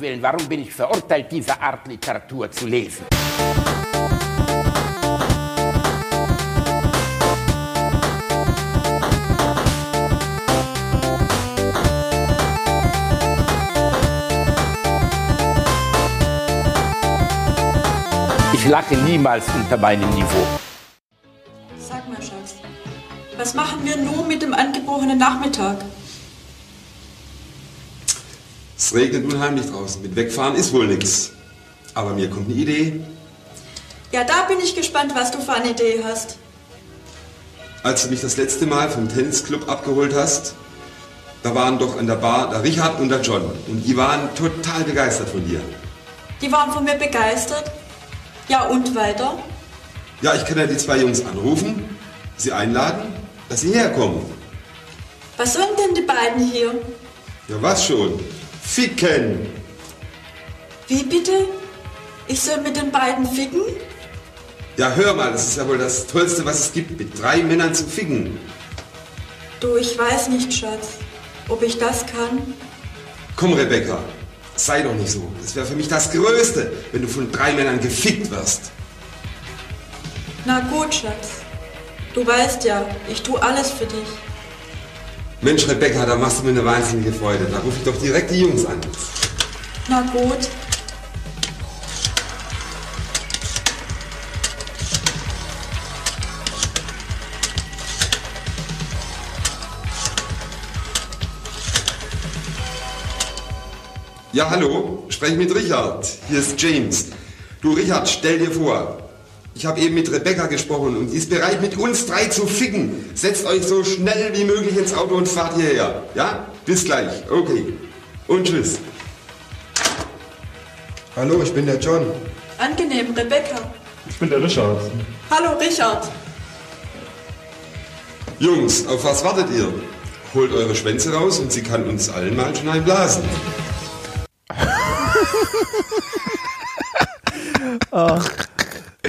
Willen, warum bin ich verurteilt, diese Art Literatur zu lesen? Ich lache niemals unter meinem Niveau. Sag mal, Schatz, was machen wir nun mit dem angebrochenen Nachmittag? Es regnet unheimlich draußen. Mit wegfahren ist wohl nichts. Aber mir kommt eine Idee. Ja, da bin ich gespannt, was du für eine Idee hast. Als du mich das letzte Mal vom Tennisclub abgeholt hast, da waren doch an der Bar der Richard und der John. Und die waren total begeistert von dir. Die waren von mir begeistert. Ja, und weiter? Ja, ich kann ja die zwei Jungs anrufen, sie einladen, dass sie herkommen. Was sollen denn die beiden hier? Ja, was schon? Ficken! Wie bitte? Ich soll mit den beiden ficken? Ja, hör mal, das ist ja wohl das Tollste, was es gibt, mit drei Männern zu ficken. Du, ich weiß nicht, Schatz, ob ich das kann. Komm, Rebecca, sei doch nicht so. Das wäre für mich das Größte, wenn du von drei Männern gefickt wirst. Na gut, Schatz. Du weißt ja, ich tue alles für dich. Mensch, Rebecca, da machst du mir eine wahnsinnige Freude. Da rufe ich doch direkt die Jungs an. Na gut. Ja, hallo, sprech mit Richard. Hier ist James. Du, Richard, stell dir vor, ich habe eben mit Rebecca gesprochen und sie ist bereit, mit uns drei zu ficken. Setzt euch so schnell wie möglich ins Auto und fahrt hierher. Ja? Bis gleich. Okay. Und tschüss. Hallo, ich bin der John. Angenehm, Rebecca. Ich bin der Richard. Hallo, Richard. Jungs, auf was wartet ihr? Holt eure Schwänze raus und sie kann uns allen mal schon einblasen.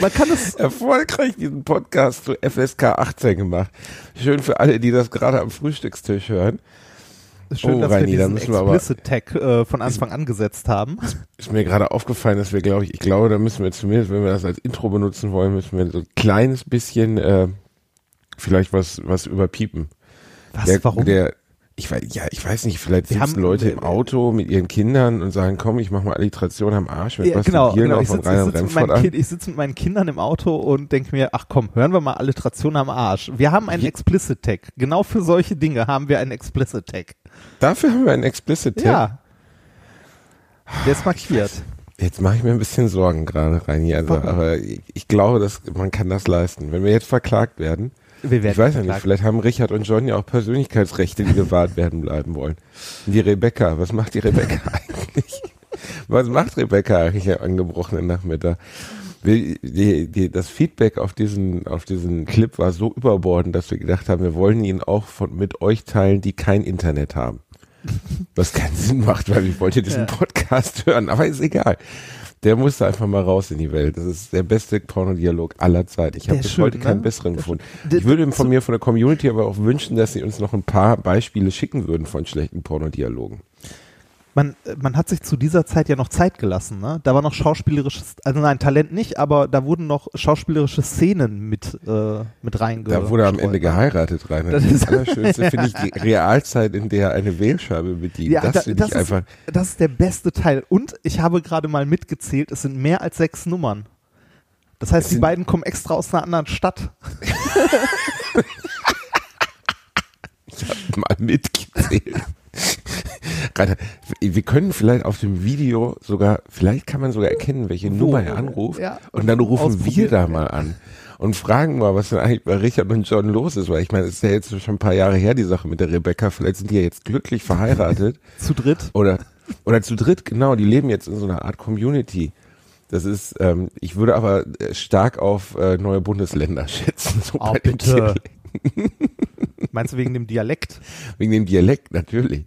Man kann es erfolgreich diesen Podcast zu FSK 18 gemacht. Schön für alle, die das gerade am Frühstückstisch hören. Schön, Oh, dass Reini, wir diesen müssen wir aber- Explicit Tag äh, von Anfang an gesetzt haben. Ist mir gerade aufgefallen, dass wir, glaube ich, ich glaube, da müssen wir zumindest, wenn wir das als Intro benutzen wollen, müssen wir so ein kleines bisschen äh, vielleicht was was überpiepen. Was? Der, Warum? Der, ich weiß, ja, ich weiß nicht, vielleicht Wir sitzen haben- Leute im Auto mit ihren Kindern und sagen, komm, ich mach mal Alliteration am Arsch mit ja, genau, genau. Ich sitze sitz mit, kind, sitz mit meinen Kindern im Auto und denke mir, ach komm, hören wir mal Alliteration am Arsch. Wir haben einen Explicit Tag. Genau für solche Dinge haben wir einen Explicit Tag. Dafür haben wir einen Explicit Tag. Ja. Der ist markiert. Jetzt mache ich mir ein bisschen Sorgen gerade, Reini. Also, Warum? aber ich, ich glaube, dass man kann das leisten. Wenn wir jetzt verklagt werden, Wir werden ich weiß ja nicht, vielleicht haben Richard und John ja auch Persönlichkeitsrechte, die gewahrt werden bleiben wollen. Die Rebecca, was macht die Rebecca eigentlich? Was macht Rebecca eigentlich am angebrochenen Nachmittag? Die, die, das Feedback auf diesen, auf diesen Clip war so überbordend, dass wir gedacht haben, wir wollen ihn auch von, mit euch teilen, die kein Internet haben. Was keinen Sinn macht, weil ich wollte diesen Ja. Podcast hören, aber ist egal. Der musste einfach mal raus in die Welt. Das ist der beste Pornodialog aller Zeiten. Ich habe bis schön, heute keinen ne? besseren Der- gefunden. Ich würde von mir, von der Community aber auch wünschen, dass sie uns noch ein paar Beispiele schicken würden von schlechten Pornodialogen. Man, äh, man hat sich zu dieser Zeit ja noch Zeit gelassen, ne? Da war noch schauspielerisches, also nein, Talent nicht, aber da wurden noch schauspielerische Szenen mit, äh, mit reingestreut. Da wurde am Ende geheiratet rein. Das Das, ist- Allerschönste finde ich die Realzeit, in der eine Wählscheibe bedient. Ja, das da, finde das, ich einfach. ist, das ist der beste Teil. Und ich habe gerade mal mitgezählt, es sind mehr als sechs Nummern. Das heißt, die beiden kommen extra aus einer anderen Stadt. mal mitgezählt. Rainer, wir können vielleicht auf dem Video sogar, vielleicht kann man sogar erkennen, welche Wo? Nummer er anruft. Ja, und dann rufen wir da mal an und fragen mal, was denn eigentlich bei Richard und John los ist. Weil ich meine, es ist ja jetzt schon ein paar Jahre her, die Sache mit der Rebecca. Vielleicht sind die ja jetzt glücklich verheiratet. Zu dritt. Oder, oder zu dritt, genau, die leben jetzt in so einer Art Community. Das ist, ähm, ich würde aber äh, stark auf äh, neue Bundesländer schätzen. So Oh, bitte. Meinst du wegen dem Dialekt? Wegen dem Dialekt, natürlich.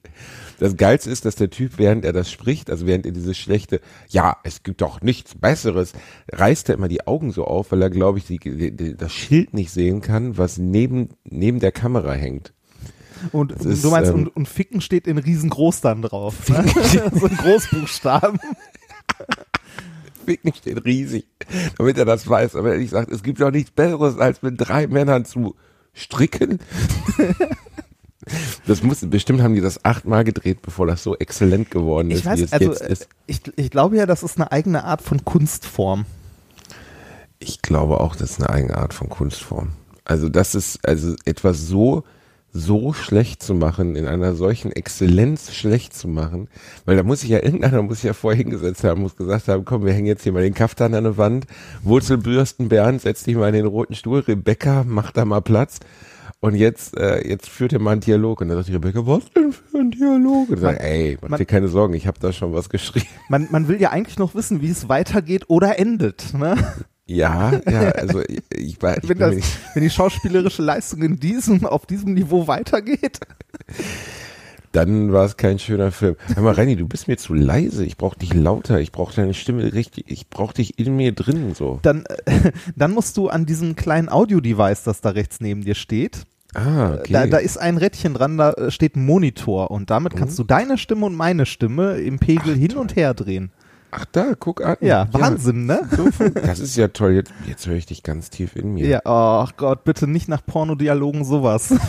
Das Geilste ist, dass der Typ, während er das spricht, also während er dieses schlechte, ja, es gibt doch nichts Besseres, reißt er immer die Augen so auf, weil er, glaube ich, die, die, das Schild nicht sehen kann, was neben, neben der Kamera hängt. Und ist, du meinst, ähm, und, und Ficken steht in riesengroß dann drauf. Ne? so ein Großbuchstaben. Ficken steht riesig, damit er das weiß. Aber ehrlich gesagt, es gibt doch nichts Besseres, als mit drei Männern zu stricken. Das muss, bestimmt haben die das achtmal gedreht, bevor das so exzellent geworden ist, Ich weiß, wie es also jetzt ist. ich, ich glaube ja, das ist eine eigene Art von Kunstform. Ich glaube auch, das ist eine eigene Art von Kunstform. Also das ist, also etwas so, so schlecht zu machen, in einer solchen Exzellenz schlecht zu machen, weil da muss sich ja irgendeiner muss sich ja vorher hingesetzt haben, muss gesagt haben, komm, wir hängen jetzt hier mal den Kaftan an der Wand, Wurzelbürsten, Bernd, setz dich mal in den roten Stuhl, Rebecca, mach da mal Platz. Und jetzt, äh, jetzt führt er mal einen Dialog. Und dann sagt die Rebecca, was denn für ein Dialog? Und ich sag, ey, mach man- dir keine Sorgen, ich habe da schon was geschrieben. Man, man will ja eigentlich noch wissen, wie es weitergeht oder endet. Ne? Ja, ja, also ich, ich, war, ich Wenn, das, wenn die schauspielerische Leistung in diesem, auf diesem Niveau weitergeht. dann war es kein schöner Film. Hör mal, Renny, du bist mir zu leise. Ich brauche dich lauter. Ich brauche deine Stimme richtig. Ich brauche dich in mir drin so. Dann, äh, dann musst du an diesem kleinen Audio-Device, das da rechts neben dir steht, Ah, okay. da, da ist ein Rädchen dran, da äh, steht ein Monitor und damit kannst du deine Stimme und meine Stimme im Pegel hin und her drehen. Ach da, guck an. Ja, Wahnsinn, ne? So, fun- das ist ja toll. Jetzt, jetzt höre ich dich ganz tief in mir. Ja, ach Gott, bitte nicht nach Pornodialogen sowas.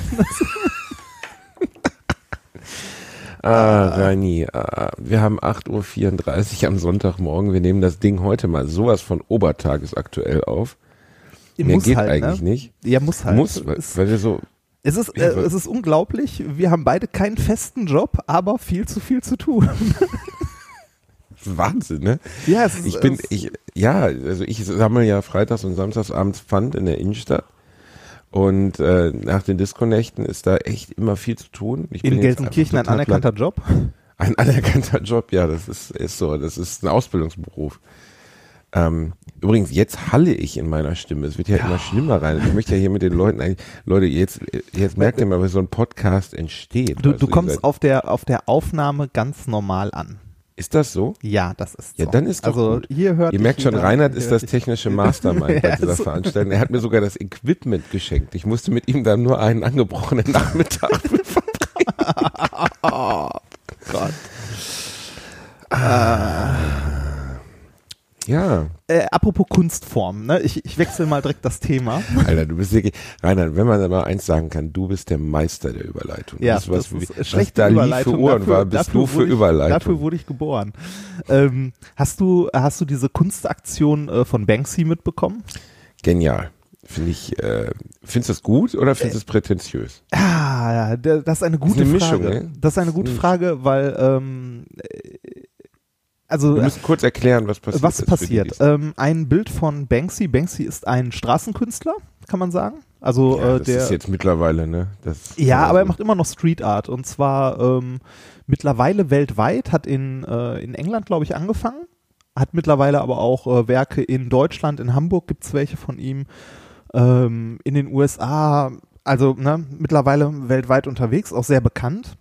Ah, Rani, ah, wir haben 8.34 Uhr am Sonntagmorgen. Wir nehmen das Ding heute mal sowas von obertagesaktuell auf. Mehr geht eigentlich ne? nicht. Ja, muss halt. Muss, weil, es, weil wir so, es, ist, Ja, äh, es ist unglaublich. Wir haben beide keinen festen Job, aber viel zu viel zu tun. Wahnsinn, ne? ja, es ist, Ich bin, ich, ja, also ich sammle ja freitags und samstags abends Pfand in der Innenstadt. Und äh, nach den Disconnecten ist da echt immer viel zu tun. Ich in Gelsenkirchen ein anerkannter Job. platt. Ein anerkannter Job, ja, das ist, ist so. Das ist ein Ausbildungsberuf. Ähm, übrigens, jetzt halle ich in meiner Stimme. Es wird ja, immer schlimmer rein. Ich möchte ja hier mit den Leuten eigentlich, Leute, jetzt, jetzt merkt ihr mal, wie so ein Podcast entsteht. Du, du ihr kommst seid- auf der, auf der Aufnahme ganz normal an. Ist das so? Ja, das ist Ja, so. dann ist doch Also gut. hier hört Ihr merkt schon, Reinhard ist das technische Mastermind bei Ja, dieser. Veranstaltung. Er hat mir sogar das Equipment geschenkt. Ich musste mit ihm dann nur einen angebrochenen Nachmittag verbringen. Oh Gott. Ja, Äh, apropos Kunstform, ne? ich, ich wechsle mal direkt das Thema. Alter, du bist wirklich, Reinhard, wenn man da mal eins sagen kann, du bist der Meister der Überleitung. Ja, das, was, das ist was schlechte da lief Überleitung. für Ohren Dafür- war, bist du für wurde ich, Überleitung. Dafür wurde ich geboren. Ähm, hast du hast du diese Kunstaktion äh, von Banksy mitbekommen? Genial. Finde ich, äh, findest du das gut oder findest du es prätentiös? Ah, ja, das ist eine gute eine Frage. Mischung, ne? Das ist eine gute Eine Frage, weil ähm, äh, also Wir müssen kurz erklären, was passiert was passiert? Ähm, ein Bild von Banksy. Banksy ist ein Straßenkünstler, kann man sagen. Also ja, äh, das der ist jetzt mittlerweile, ne? Das, Ja, also- aber er macht immer noch Street Art und zwar ähm, mittlerweile weltweit, hat in, äh, in England, glaube ich, angefangen, hat mittlerweile aber auch äh, Werke in Deutschland, in Hamburg gibt's welche von ihm, ähm, in den USA, also ne, mittlerweile weltweit unterwegs, auch sehr bekannt.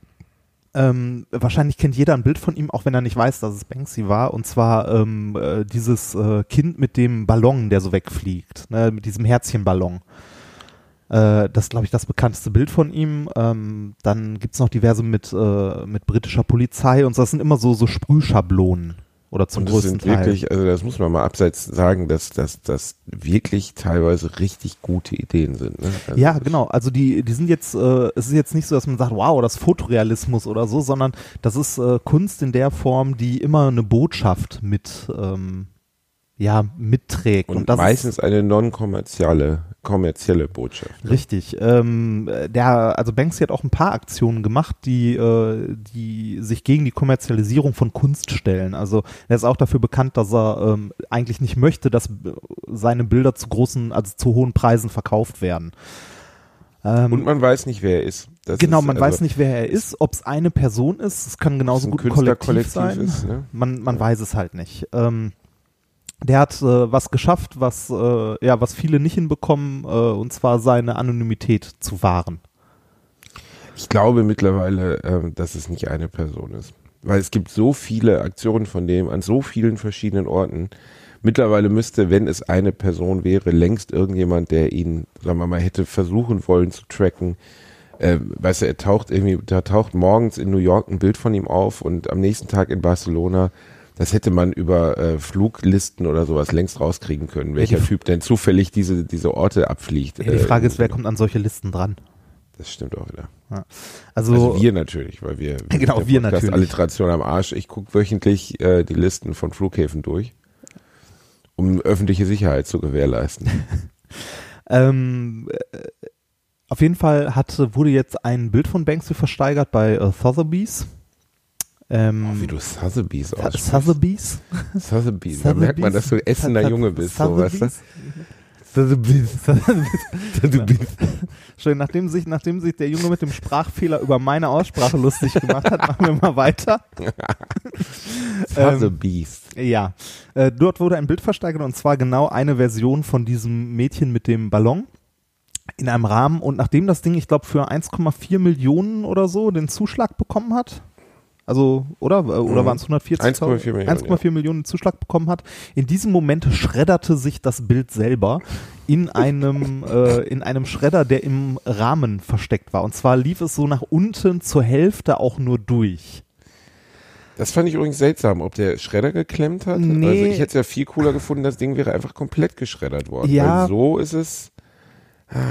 Ähm, wahrscheinlich kennt jeder ein Bild von ihm, auch wenn er nicht weiß, dass es Banksy war. Und zwar ähm, äh, dieses äh, Kind mit dem Ballon, der so wegfliegt, ne, mit diesem Herzchenballon. Äh, das ist, glaube ich, das bekannteste Bild von ihm. Ähm, dann gibt's noch diverse mit, äh, mit britischer Polizei und so. das sind immer so, so Sprühschablonen. Oder zum Und das größten sind Teil. wirklich, also das muss man mal abseits sagen, dass dass das wirklich teilweise richtig gute Ideen sind. Ne? Also ja, genau. Also die, die sind jetzt, äh, es ist jetzt nicht so, dass man sagt, wow, das ist Fotorealismus oder so, sondern das ist äh, Kunst in der Form, die immer eine Botschaft mit, ähm, ja, mitträgt. Und, das meistens eine non-kommerzielle kommerzielle Botschaft. ist richtig. Ähm, der, also Banksy hat auch ein paar Aktionen gemacht, die, äh, die sich gegen die Kommerzialisierung von Kunst stellen. Also er ist auch dafür bekannt, dass er ähm, eigentlich nicht möchte, dass seine Bilder zu großen, also zu hohen Preisen verkauft werden. Ähm, Und man weiß nicht, wer er ist. Das genau, ist, man also, weiß nicht, wer er ist, ob es eine Person ist, es kann genauso ein gut ein Kollektiv Künstlerkollektiv sein. ist, ne? Man, man weiß es halt nicht. Ähm, der hat äh, was geschafft, was äh, ja, was viele nicht hinbekommen, äh, und zwar seine Anonymität zu wahren. Ich glaube mittlerweile, ähm, dass es nicht eine Person ist. Weil es gibt so viele Aktionen von dem an so vielen verschiedenen Orten. Mittlerweile müsste, wenn es eine Person wäre, längst irgendjemand, der ihn, sagen wir mal, hätte versuchen wollen zu tracken, äh, weißt du, er taucht irgendwie, da taucht morgens in New York ein Bild von ihm auf und am nächsten Tag in Barcelona. Das hätte man über äh, Fluglisten oder sowas längst rauskriegen können, welcher die- Typ denn zufällig diese, diese Orte abfliegt. Ja, die Äh, Frage ist, wer kommt an solche Listen dran? Das stimmt auch wieder. Also, Also wir natürlich, weil wir, Genau, der wir Podcast natürlich. Alliteration am Arsch. Ich gucke wöchentlich äh, die Listen von Flughäfen durch, um öffentliche Sicherheit zu gewährleisten. ähm, äh, auf jeden Fall hat, wurde jetzt ein Bild von Banksy versteigert bei äh, Sotheby's. Ähm, Oh, wie du Sotheby's Th- aussprichst. Sotheby's? Sotheby's. Da merkt man, dass du Essener? Junge bist, so, weißt du? Sotheby's. Sotheby's. Schön, nachdem sich, nachdem sich der Junge mit dem Sprachfehler über meine Aussprache lustig gemacht hat, machen wir mal weiter. Ähm, Sotheby's. Ja, äh, dort wurde ein Bild versteigert und zwar genau eine Version von diesem Mädchen mit dem Ballon in einem Rahmen und nachdem das Ding, ich glaube, für 1,4 Millionen oder so den Zuschlag bekommen hat, also, oder? Oder Mhm. waren es 140.000? 1,4 Millionen, 1,4 Millionen Zuschlag bekommen hat. In diesem Moment schredderte sich das Bild selber in einem, äh, in einem Schredder, der im Rahmen versteckt war. Und zwar lief es so nach unten zur Hälfte auch nur durch. Das fand ich übrigens seltsam, ob der Schredder geklemmt hat. Nee. Also ich hätte es ja viel cooler gefunden, das Ding wäre einfach komplett geschreddert worden. Ja. Weil so ist es.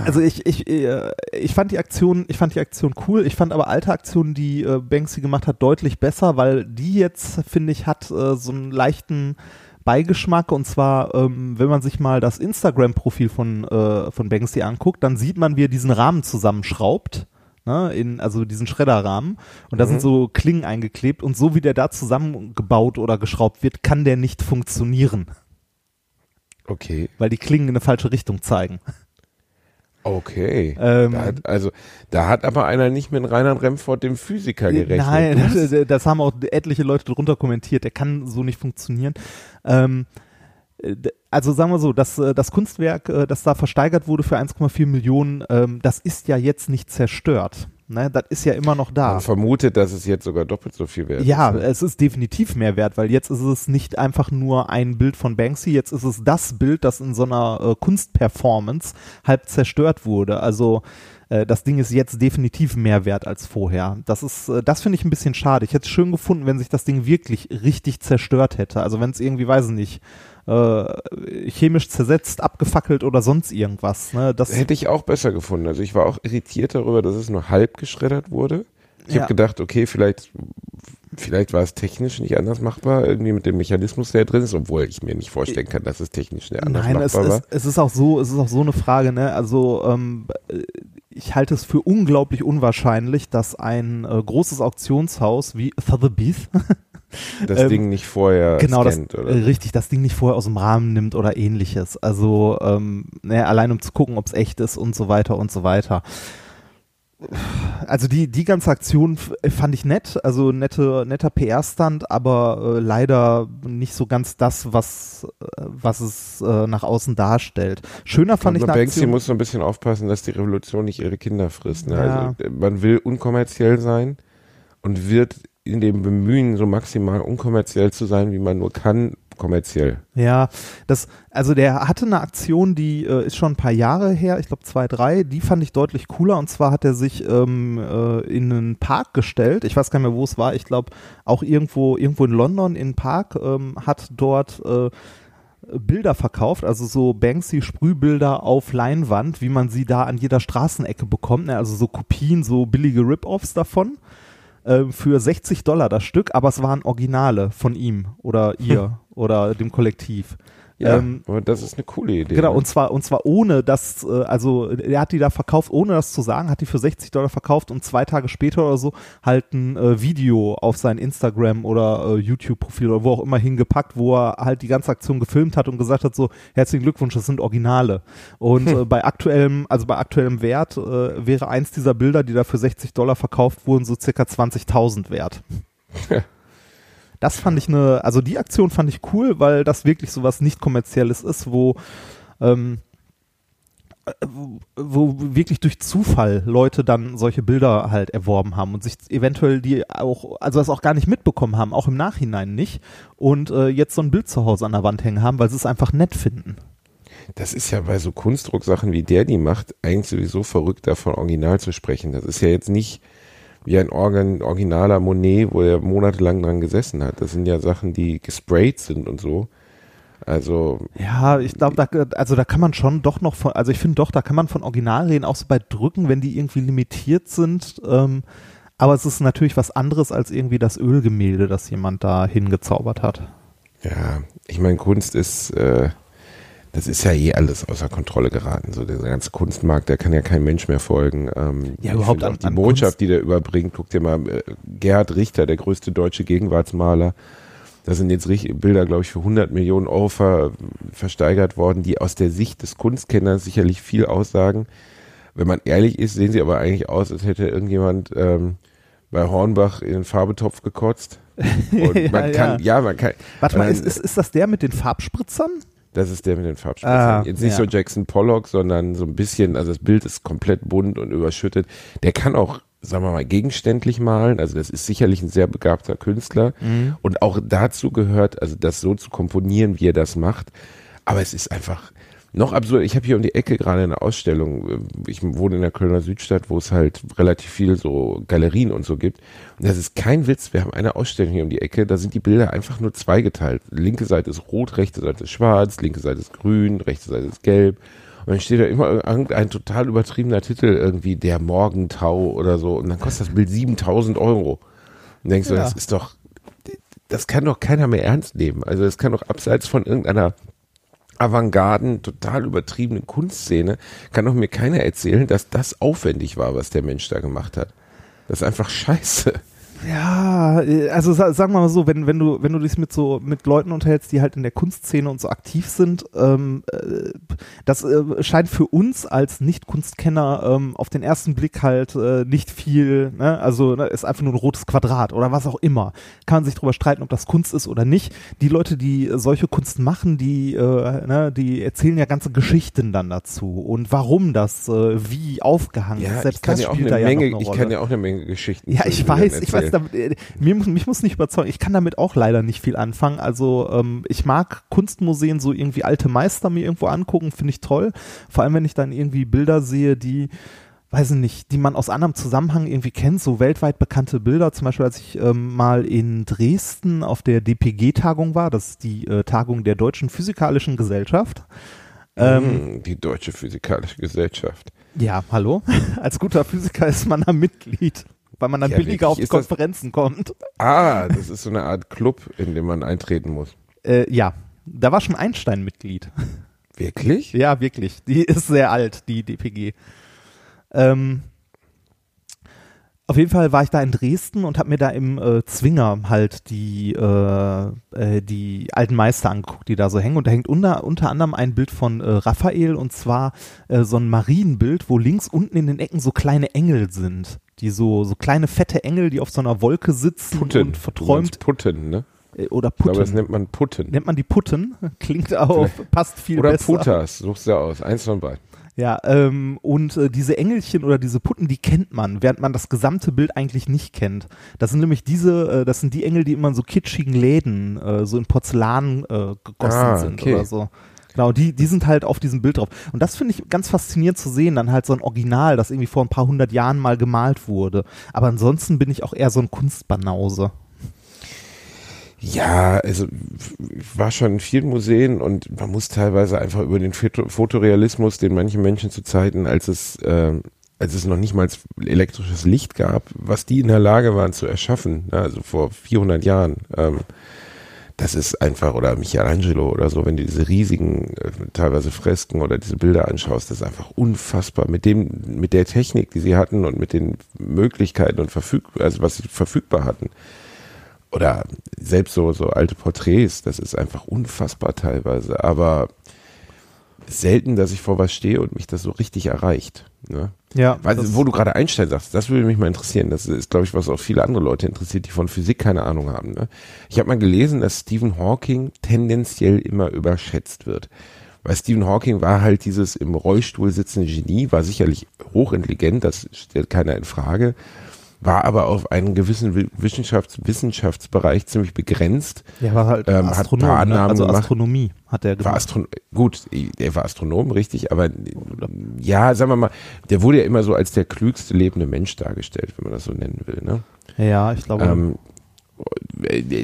Also ich, ich, äh, ich fand die Aktion, ich fand die Aktion cool. Ich fand aber alte Aktionen, die äh, Banksy gemacht hat, deutlich besser, weil die jetzt, finde ich, hat äh, so einen leichten Beigeschmack und zwar, ähm, wenn man sich mal das Instagram-Profil von, von Banksy anguckt, dann sieht man, wie er diesen Rahmen zusammenschraubt. Ne, in, also diesen Schredderrahmen und da sind so Klingen eingeklebt und so wie der da zusammengebaut oder geschraubt wird, kann der nicht funktionieren, Okay. weil die Klingen in eine falsche Richtung zeigen. Okay. Ähm, da hat, also, da hat aber einer nicht mit Reinhard Remford, dem Physiker, gerechnet. Nein, das, das haben auch etliche Leute drunter kommentiert. Der kann so nicht funktionieren. Ähm, äh, also sagen wir so, das, äh, das Kunstwerk, äh, das da versteigert wurde für 1,4 Millionen, ähm, das ist ja jetzt nicht zerstört. Ne? Das ist ja immer noch da. Man vermutet, dass es jetzt sogar doppelt so viel wert Ja, ist. ne? es ist definitiv mehr wert, weil jetzt ist es nicht einfach nur ein Bild von Banksy, jetzt ist es das Bild, das in so einer äh, Kunstperformance halb zerstört wurde. Also äh, das Ding ist jetzt definitiv mehr wert als vorher. Das ist, äh, das finde ich ein bisschen schade. Ich hätte es schön gefunden, wenn sich das Ding wirklich richtig zerstört hätte. Also wenn es irgendwie, weiß ich nicht, äh, chemisch zersetzt, abgefackelt oder sonst irgendwas. Ne? Das, Hätte ich auch besser gefunden. Also ich war auch irritiert darüber, dass es nur halb geschreddert wurde. Ich Ja. habe gedacht, okay, vielleicht, vielleicht war es technisch nicht anders machbar, irgendwie mit dem Mechanismus, der drin ist, obwohl ich mir nicht vorstellen kann, dass es technisch nicht anders Nein, es, machbar war. es, es ist auch so, es ist auch so eine Frage, ne? Also ähm, äh, ich halte es für unglaublich unwahrscheinlich, dass ein äh, großes Auktionshaus wie Sotheby's das ähm, Ding nicht vorher genau das scannt, äh, oder? richtig das Ding nicht vorher aus dem Rahmen nimmt oder ähnliches. Also ähm, ne, allein um zu gucken, ob es echt ist und so weiter und so weiter. Also die die ganze Aktion f- fand ich nett, also nette netter PR-Stand, aber äh, leider nicht so ganz das, was äh, was es äh, nach außen darstellt. Schöner fand ich Aber eine Banksy Aktion. muss so ein bisschen aufpassen, dass die Revolution nicht ihre Kinder frisst. Ne? Ja. Also, äh, man will unkommerziell sein und wird in dem Bemühen, so maximal unkommerziell zu sein, wie man nur kann, kommerziell. Ja, das, also der hatte eine Aktion, die äh, ist schon ein paar Jahre her, ich glaube zwei, drei, die fand ich deutlich cooler. Und zwar hat er sich ähm, äh, in einen Park gestellt, ich weiß gar nicht mehr, wo es war, ich glaube auch irgendwo, irgendwo in London in einen Park, ähm, hat dort äh, Bilder verkauft, also so Banksy-Sprühbilder auf Leinwand, wie man sie da an jeder Straßenecke bekommt, ne? also so Kopien, so billige Rip-Offs davon ähm, für 60 Dollar das Stück, aber es waren Originale von ihm oder ihr oder dem Kollektiv. Ja, Ähm, aber das ist eine coole Idee. Genau, ne? und zwar, und zwar ohne das, äh, also er hat die da verkauft, ohne das zu sagen, hat die für 60 Dollar verkauft und zwei Tage später oder so halt ein äh, Video auf sein Instagram oder äh, YouTube-Profil oder wo auch immer hingepackt, wo er halt die ganze Aktion gefilmt hat und gesagt hat, so, herzlichen Glückwunsch, das sind Originale. Und äh, bei aktuellem, also bei aktuellem Wert äh, wäre eins dieser Bilder, die da für 60 Dollar verkauft wurden, so circa 20.000 wert. Das fand ich eine, also die Aktion fand ich cool, weil das wirklich so was nicht kommerzielles ist, wo, ähm, äh, wo wirklich durch Zufall Leute dann solche Bilder halt erworben haben und sich eventuell die auch, also das auch gar nicht mitbekommen haben, auch im Nachhinein nicht und äh, jetzt so ein Bild zu Hause an der Wand hängen haben, weil sie es einfach nett finden. das ist ja bei so Kunstdrucksachen wie der, die macht, eigentlich sowieso verrückt, davon original zu sprechen. Das ist ja jetzt nicht wie ein Organ, originaler Monet, wo er monatelang dran gesessen hat. Das sind ja Sachen, die gesprayt sind und so. Also. Ja, ich glaube, da, also da kann man schon doch noch von, also ich finde doch, da kann man von Original reden, auch so bei Drücken, wenn die irgendwie limitiert sind. Ähm, aber es ist natürlich was anderes als irgendwie das Ölgemälde, das jemand da hingezaubert hat. Ja, ich meine, Kunst ist, äh, das ist ja eh alles außer Kontrolle geraten. So der ganze Kunstmarkt, der kann ja kein Mensch mehr folgen. Ähm, ja, überhaupt an, die an Botschaft, Kunst. die der überbringt. Guck dir mal, äh, Gerhard Richter, der größte deutsche Gegenwartsmaler. Da sind jetzt Bilder, glaube ich, für 100 Millionen Euro ver, versteigert worden, die aus der Sicht des Kunstkenners sicherlich viel aussagen. Wenn man ehrlich ist, sehen sie aber eigentlich aus, als hätte irgendjemand ähm, bei Hornbach in den Farbetopf gekotzt. Und ja, man kann, ja. ja. man kann. Warte mal, ist, ist, ist das der mit den Farbspritzern? Das ist der mit den Farbspritzern. Ah, Jetzt nicht ja. so Jackson Pollock, sondern so ein bisschen, also das Bild ist komplett bunt und überschüttet. Der kann auch, sagen wir mal, gegenständlich malen. Also das ist sicherlich ein sehr begabter Künstler. Mhm. Und auch dazu gehört, also das so zu komponieren, wie er das macht. Aber es ist einfach, noch absurd, ich habe hier um die Ecke gerade eine Ausstellung. Ich wohne in der Kölner Südstadt, wo es halt relativ viel so Galerien und so gibt. Und das ist kein Witz. Wir haben eine Ausstellung hier um die Ecke, da sind die Bilder einfach nur zweigeteilt. Linke Seite ist rot, rechte Seite ist schwarz, linke Seite ist grün, rechte Seite ist gelb. Und dann steht da immer irgendein total übertriebener Titel, irgendwie der Morgentau oder so. Und dann kostet das Bild 7000 Euro. Und denkst du, ja. das ist doch, das kann doch keiner mehr ernst nehmen. Also das kann doch abseits von irgendeiner Avantgarden, total übertriebenen Kunstszene, kann doch mir keiner erzählen, dass das aufwendig war, was der Mensch da gemacht hat. Das ist einfach scheiße. Ja, äh, also sagen wir mal so, wenn, wenn du, wenn du dich mit so mit Leuten unterhältst, die halt in der Kunstszene und so aktiv sind, ähm, äh, das äh, scheint für uns als Nicht-Kunstkenner ähm, auf den ersten Blick halt äh, nicht viel, ne? also ne, ist einfach nur ein rotes Quadrat oder was auch immer. Kann man sich darüber streiten, ob das Kunst ist oder nicht. Die Leute, die solche Kunst machen, die, äh, ne, die erzählen ja ganze Geschichten dann dazu und warum das äh, wie aufgehangen ja, ist. Selbst das spielt da Menge, ja noch eine Rolle. Ich kann ja auch eine Menge Geschichten. Ja, ich weiß, ich weiß, damit, äh, mir, mich muss nicht überzeugen. Ich kann damit auch leider nicht viel anfangen. Also ähm, ich mag Kunstmuseen so irgendwie alte Meister mir irgendwo angucken, finde ich toll. Vor allem, wenn ich dann irgendwie Bilder sehe, die weiß ich nicht, die man aus anderem Zusammenhang irgendwie kennt, so weltweit bekannte Bilder. Zum Beispiel, als ich ähm, mal in Dresden auf der DPG-Tagung war, das ist die äh, Tagung der Deutschen Physikalischen Gesellschaft. Ähm, hm, die Deutsche Physikalische Gesellschaft. Ja, hallo. Als guter Physiker ist man da Mitglied weil man dann ja, billiger auf Konferenzen das, kommt. Ah, das ist so eine Art Club, in dem man eintreten muss. Äh, ja, da war schon Einstein Mitglied. Wirklich? Ja, wirklich. Die ist sehr alt, die DPG. Ähm, auf jeden Fall war ich da in Dresden und habe mir da im äh, Zwinger halt die, äh, äh, die alten Meister angeguckt, die da so hängen. Und da hängt unter, unter anderem ein Bild von äh, Raphael und zwar äh, so ein Marienbild, wo links unten in den Ecken so kleine Engel sind die so, so kleine fette Engel, die auf so einer Wolke sitzen Putten. und verträumt. Putten, ne? Äh, oder Putten. Aber das nennt man Putten. Nennt man die Putten? Klingt auch, passt viel oder besser. Oder Putas, suchst du aus. Eins von beiden. Ja, ähm, und äh, diese Engelchen oder diese Putten, die kennt man, während man das gesamte Bild eigentlich nicht kennt. Das sind nämlich diese, äh, das sind die Engel, die immer in so kitschigen Läden, äh, so in Porzellan äh, gegossen ah, sind okay. oder so. Genau, die, die sind halt auf diesem Bild drauf. Und das finde ich ganz faszinierend zu sehen, dann halt so ein Original, das irgendwie vor ein paar hundert Jahren mal gemalt wurde. Aber ansonsten bin ich auch eher so ein Kunstbanause. Ja, also ich war schon in vielen Museen und man muss teilweise einfach über den Fotorealismus, den manche Menschen zu Zeiten, als es, äh, als es noch nicht mal elektrisches Licht gab, was die in der Lage waren zu erschaffen, also vor 400 Jahren, ähm, das ist einfach, oder Michelangelo oder so, wenn du diese riesigen, äh, teilweise Fresken oder diese Bilder anschaust, das ist einfach unfassbar. Mit dem, mit der Technik, die sie hatten und mit den Möglichkeiten und verfüg, also was sie verfügbar hatten. Oder selbst so, so alte Porträts, das ist einfach unfassbar teilweise. Aber selten, dass ich vor was stehe und mich das so richtig erreicht. Ne? Ja. Weil, wo du gerade Einstein sagst, das würde mich mal interessieren. Das ist, glaube ich, was auch viele andere Leute interessiert, die von Physik keine Ahnung haben. Ne? Ich habe mal gelesen, dass Stephen Hawking tendenziell immer überschätzt wird. Weil Stephen Hawking war halt dieses im Rollstuhl sitzende Genie, war sicherlich hochintelligent, das stellt keiner in Frage. War aber auf einen gewissen Wi- Wissenschafts Wissenschaftsbereich ziemlich begrenzt. Der war halt Ähm, hat Astronom, paar ne? Also gemacht. Astronomie hat er War gemacht. Astron gut, er war Astronom, richtig, aber ja, sagen wir mal, der wurde ja immer so als der klügste lebende Mensch dargestellt, wenn man das so nennen will. Ne? Ja, ich glaube. Ähm,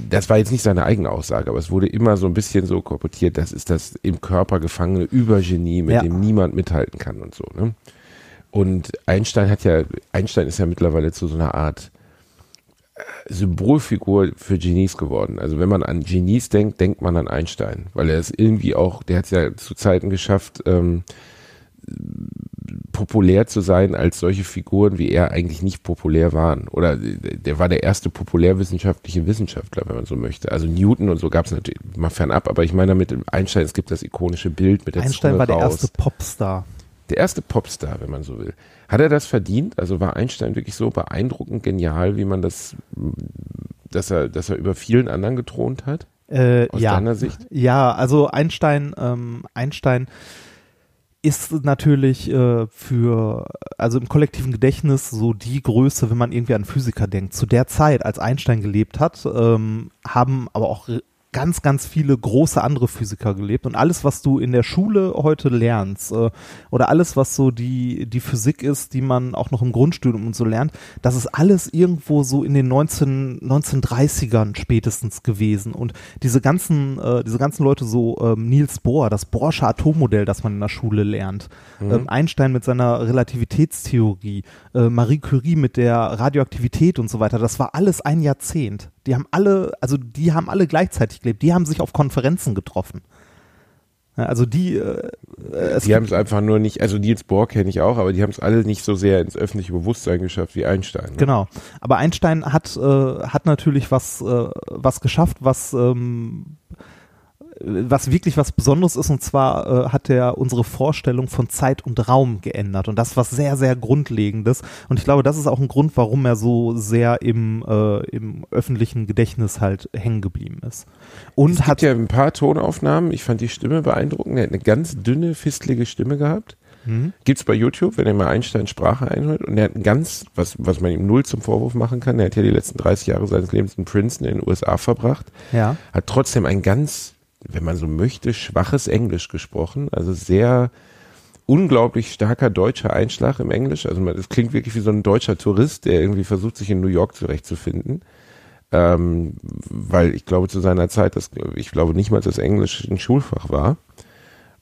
das war jetzt nicht seine eigene Aussage, aber es wurde immer so ein bisschen so korportiert, das ist das im Körper gefangene Übergenie, mit Ja. dem niemand mithalten kann und so. Ne? Und Einstein hat ja, Einstein ist ja mittlerweile zu so einer Art äh, Symbolfigur für Genies geworden. Also wenn man an Genies denkt, denkt man an Einstein, weil er es irgendwie auch, der hat es ja zu Zeiten geschafft, ähm, populär zu sein, als solche Figuren wie er eigentlich nicht populär waren. Oder der war der erste populärwissenschaftliche Wissenschaftler, wenn man so möchte. Also Newton und so gab es natürlich mal fernab, aber ich meine damit Einstein, es gibt das ikonische Bild mit der Einstein Zunge war der raus. erste Popstar. Der erste Popstar, wenn man so will. Hat er das verdient? Also war Einstein wirklich so beeindruckend genial, wie man das, dass er, dass er über vielen anderen gethront hat? Äh, Aus ja. deiner Sicht? Ja, also Einstein, ähm, Einstein ist natürlich äh, für, also im kollektiven Gedächtnis so die Größe, wenn man irgendwie an Physiker denkt. Zu der Zeit, als Einstein gelebt hat, ähm, haben aber auch ganz, ganz viele große andere Physiker gelebt und alles, was du in der Schule heute lernst äh, oder alles, was so die, die Physik ist, die man auch noch im Grundstudium und so lernt, das ist alles irgendwo so in den 19, 1930ern spätestens gewesen und diese ganzen, äh, diese ganzen Leute so ähm, Niels Bohr, das Bohrsche Atommodell, das man in der Schule lernt, ähm, Einstein mit seiner Relativitätstheorie, äh, Marie Curie mit der Radioaktivität und so weiter, das war alles ein Jahrzehnt. Die haben alle, also die haben alle gleichzeitig gelebt, die haben sich auf Konferenzen getroffen. Also die, äh, es Die haben es einfach nur nicht, also Niels Bohr kenne ich auch, aber die haben es alle nicht so sehr ins öffentliche Bewusstsein geschafft wie Einstein. Ne? Genau. Aber Einstein hat, äh, hat natürlich was, äh, was geschafft, was, ähm, was wirklich was Besonderes ist. Und zwar äh, hat er unsere Vorstellung von Zeit und Raum geändert. Und das ist was sehr, sehr Grundlegendes. Und ich glaube, das ist auch ein Grund, warum er so sehr im, äh, im öffentlichen Gedächtnis halt hängen geblieben ist. Und Es hat hat ja ein paar Tonaufnahmen. Ich fand die Stimme beeindruckend. Er hat eine ganz dünne, fistlige Stimme gehabt. Mhm. Gibt's bei YouTube, wenn ihr mal Einstein Sprache einhört. Und er hat ein ganz, was, was man ihm null zum Vorwurf machen kann, er hat ja die letzten 30 Jahre seines Lebens in Princeton in den USA verbracht. ja. Hat trotzdem ein ganz, wenn man so möchte, schwaches Englisch gesprochen. Also sehr unglaublich starker deutscher Einschlag im Englisch. Also man, es klingt wirklich wie so ein deutscher Tourist, der irgendwie versucht, sich in New York zurechtzufinden. Ähm, weil ich glaube zu seiner Zeit, dass, ich glaube nicht mal, dass Englisch ein Schulfach war.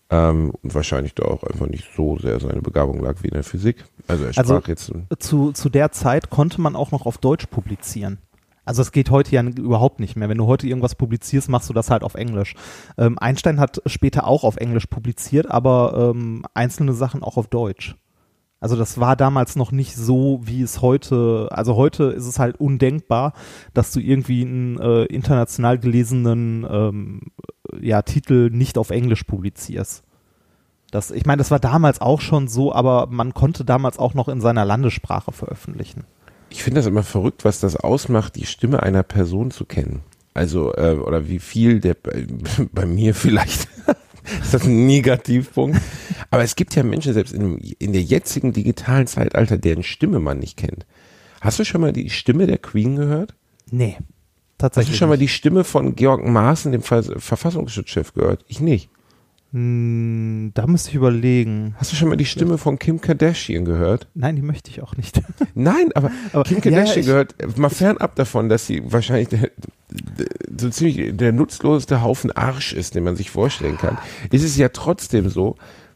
Ähm, und wahrscheinlich da auch einfach nicht so sehr seine Begabung lag wie in der Physik. Also er sprach Also- jetzt zu, zu der Zeit konnte man auch noch auf Deutsch publizieren. Also es geht heute ja überhaupt nicht mehr. Wenn du heute irgendwas publizierst, machst du das halt auf Englisch. Ähm, Einstein hat später auch auf Englisch publiziert, aber ähm, einzelne Sachen auch auf Deutsch. Also das war damals noch nicht so, wie es heute, also heute ist es halt undenkbar, dass du irgendwie einen äh, international gelesenen ähm, ja, Titel nicht auf Englisch publizierst. Das, ich meine, das war damals auch schon so, aber man konnte damals auch noch in seiner Landessprache veröffentlichen. Ich finde das immer verrückt, was das ausmacht, die Stimme einer Person zu kennen. Also, äh, oder wie viel der bei, bei mir vielleicht ist das ein Negativpunkt. Aber es gibt ja Menschen, selbst in, in der jetzigen digitalen Zeitalter, deren Stimme man nicht kennt. Hast du schon mal die Stimme der Queen gehört? Nee. Hast Tatsächlich. du schon mal die Stimme von Georg Maaßen, dem Ver Verfassungsschutzchef, gehört? Ich nicht. Hm, da müsste ich überlegen. Hast du schon mal die Stimme von Kim Kardashian gehört? Nein, die möchte ich auch nicht. Nein, aber, Aber- Kim ja, Kardashian ich- gehört mal fernab davon, dass sie wahrscheinlich der, der, so ziemlich der nutzloseste Haufen Arsch ist, den man sich vorstellen kann. Ist es ja trotzdem so,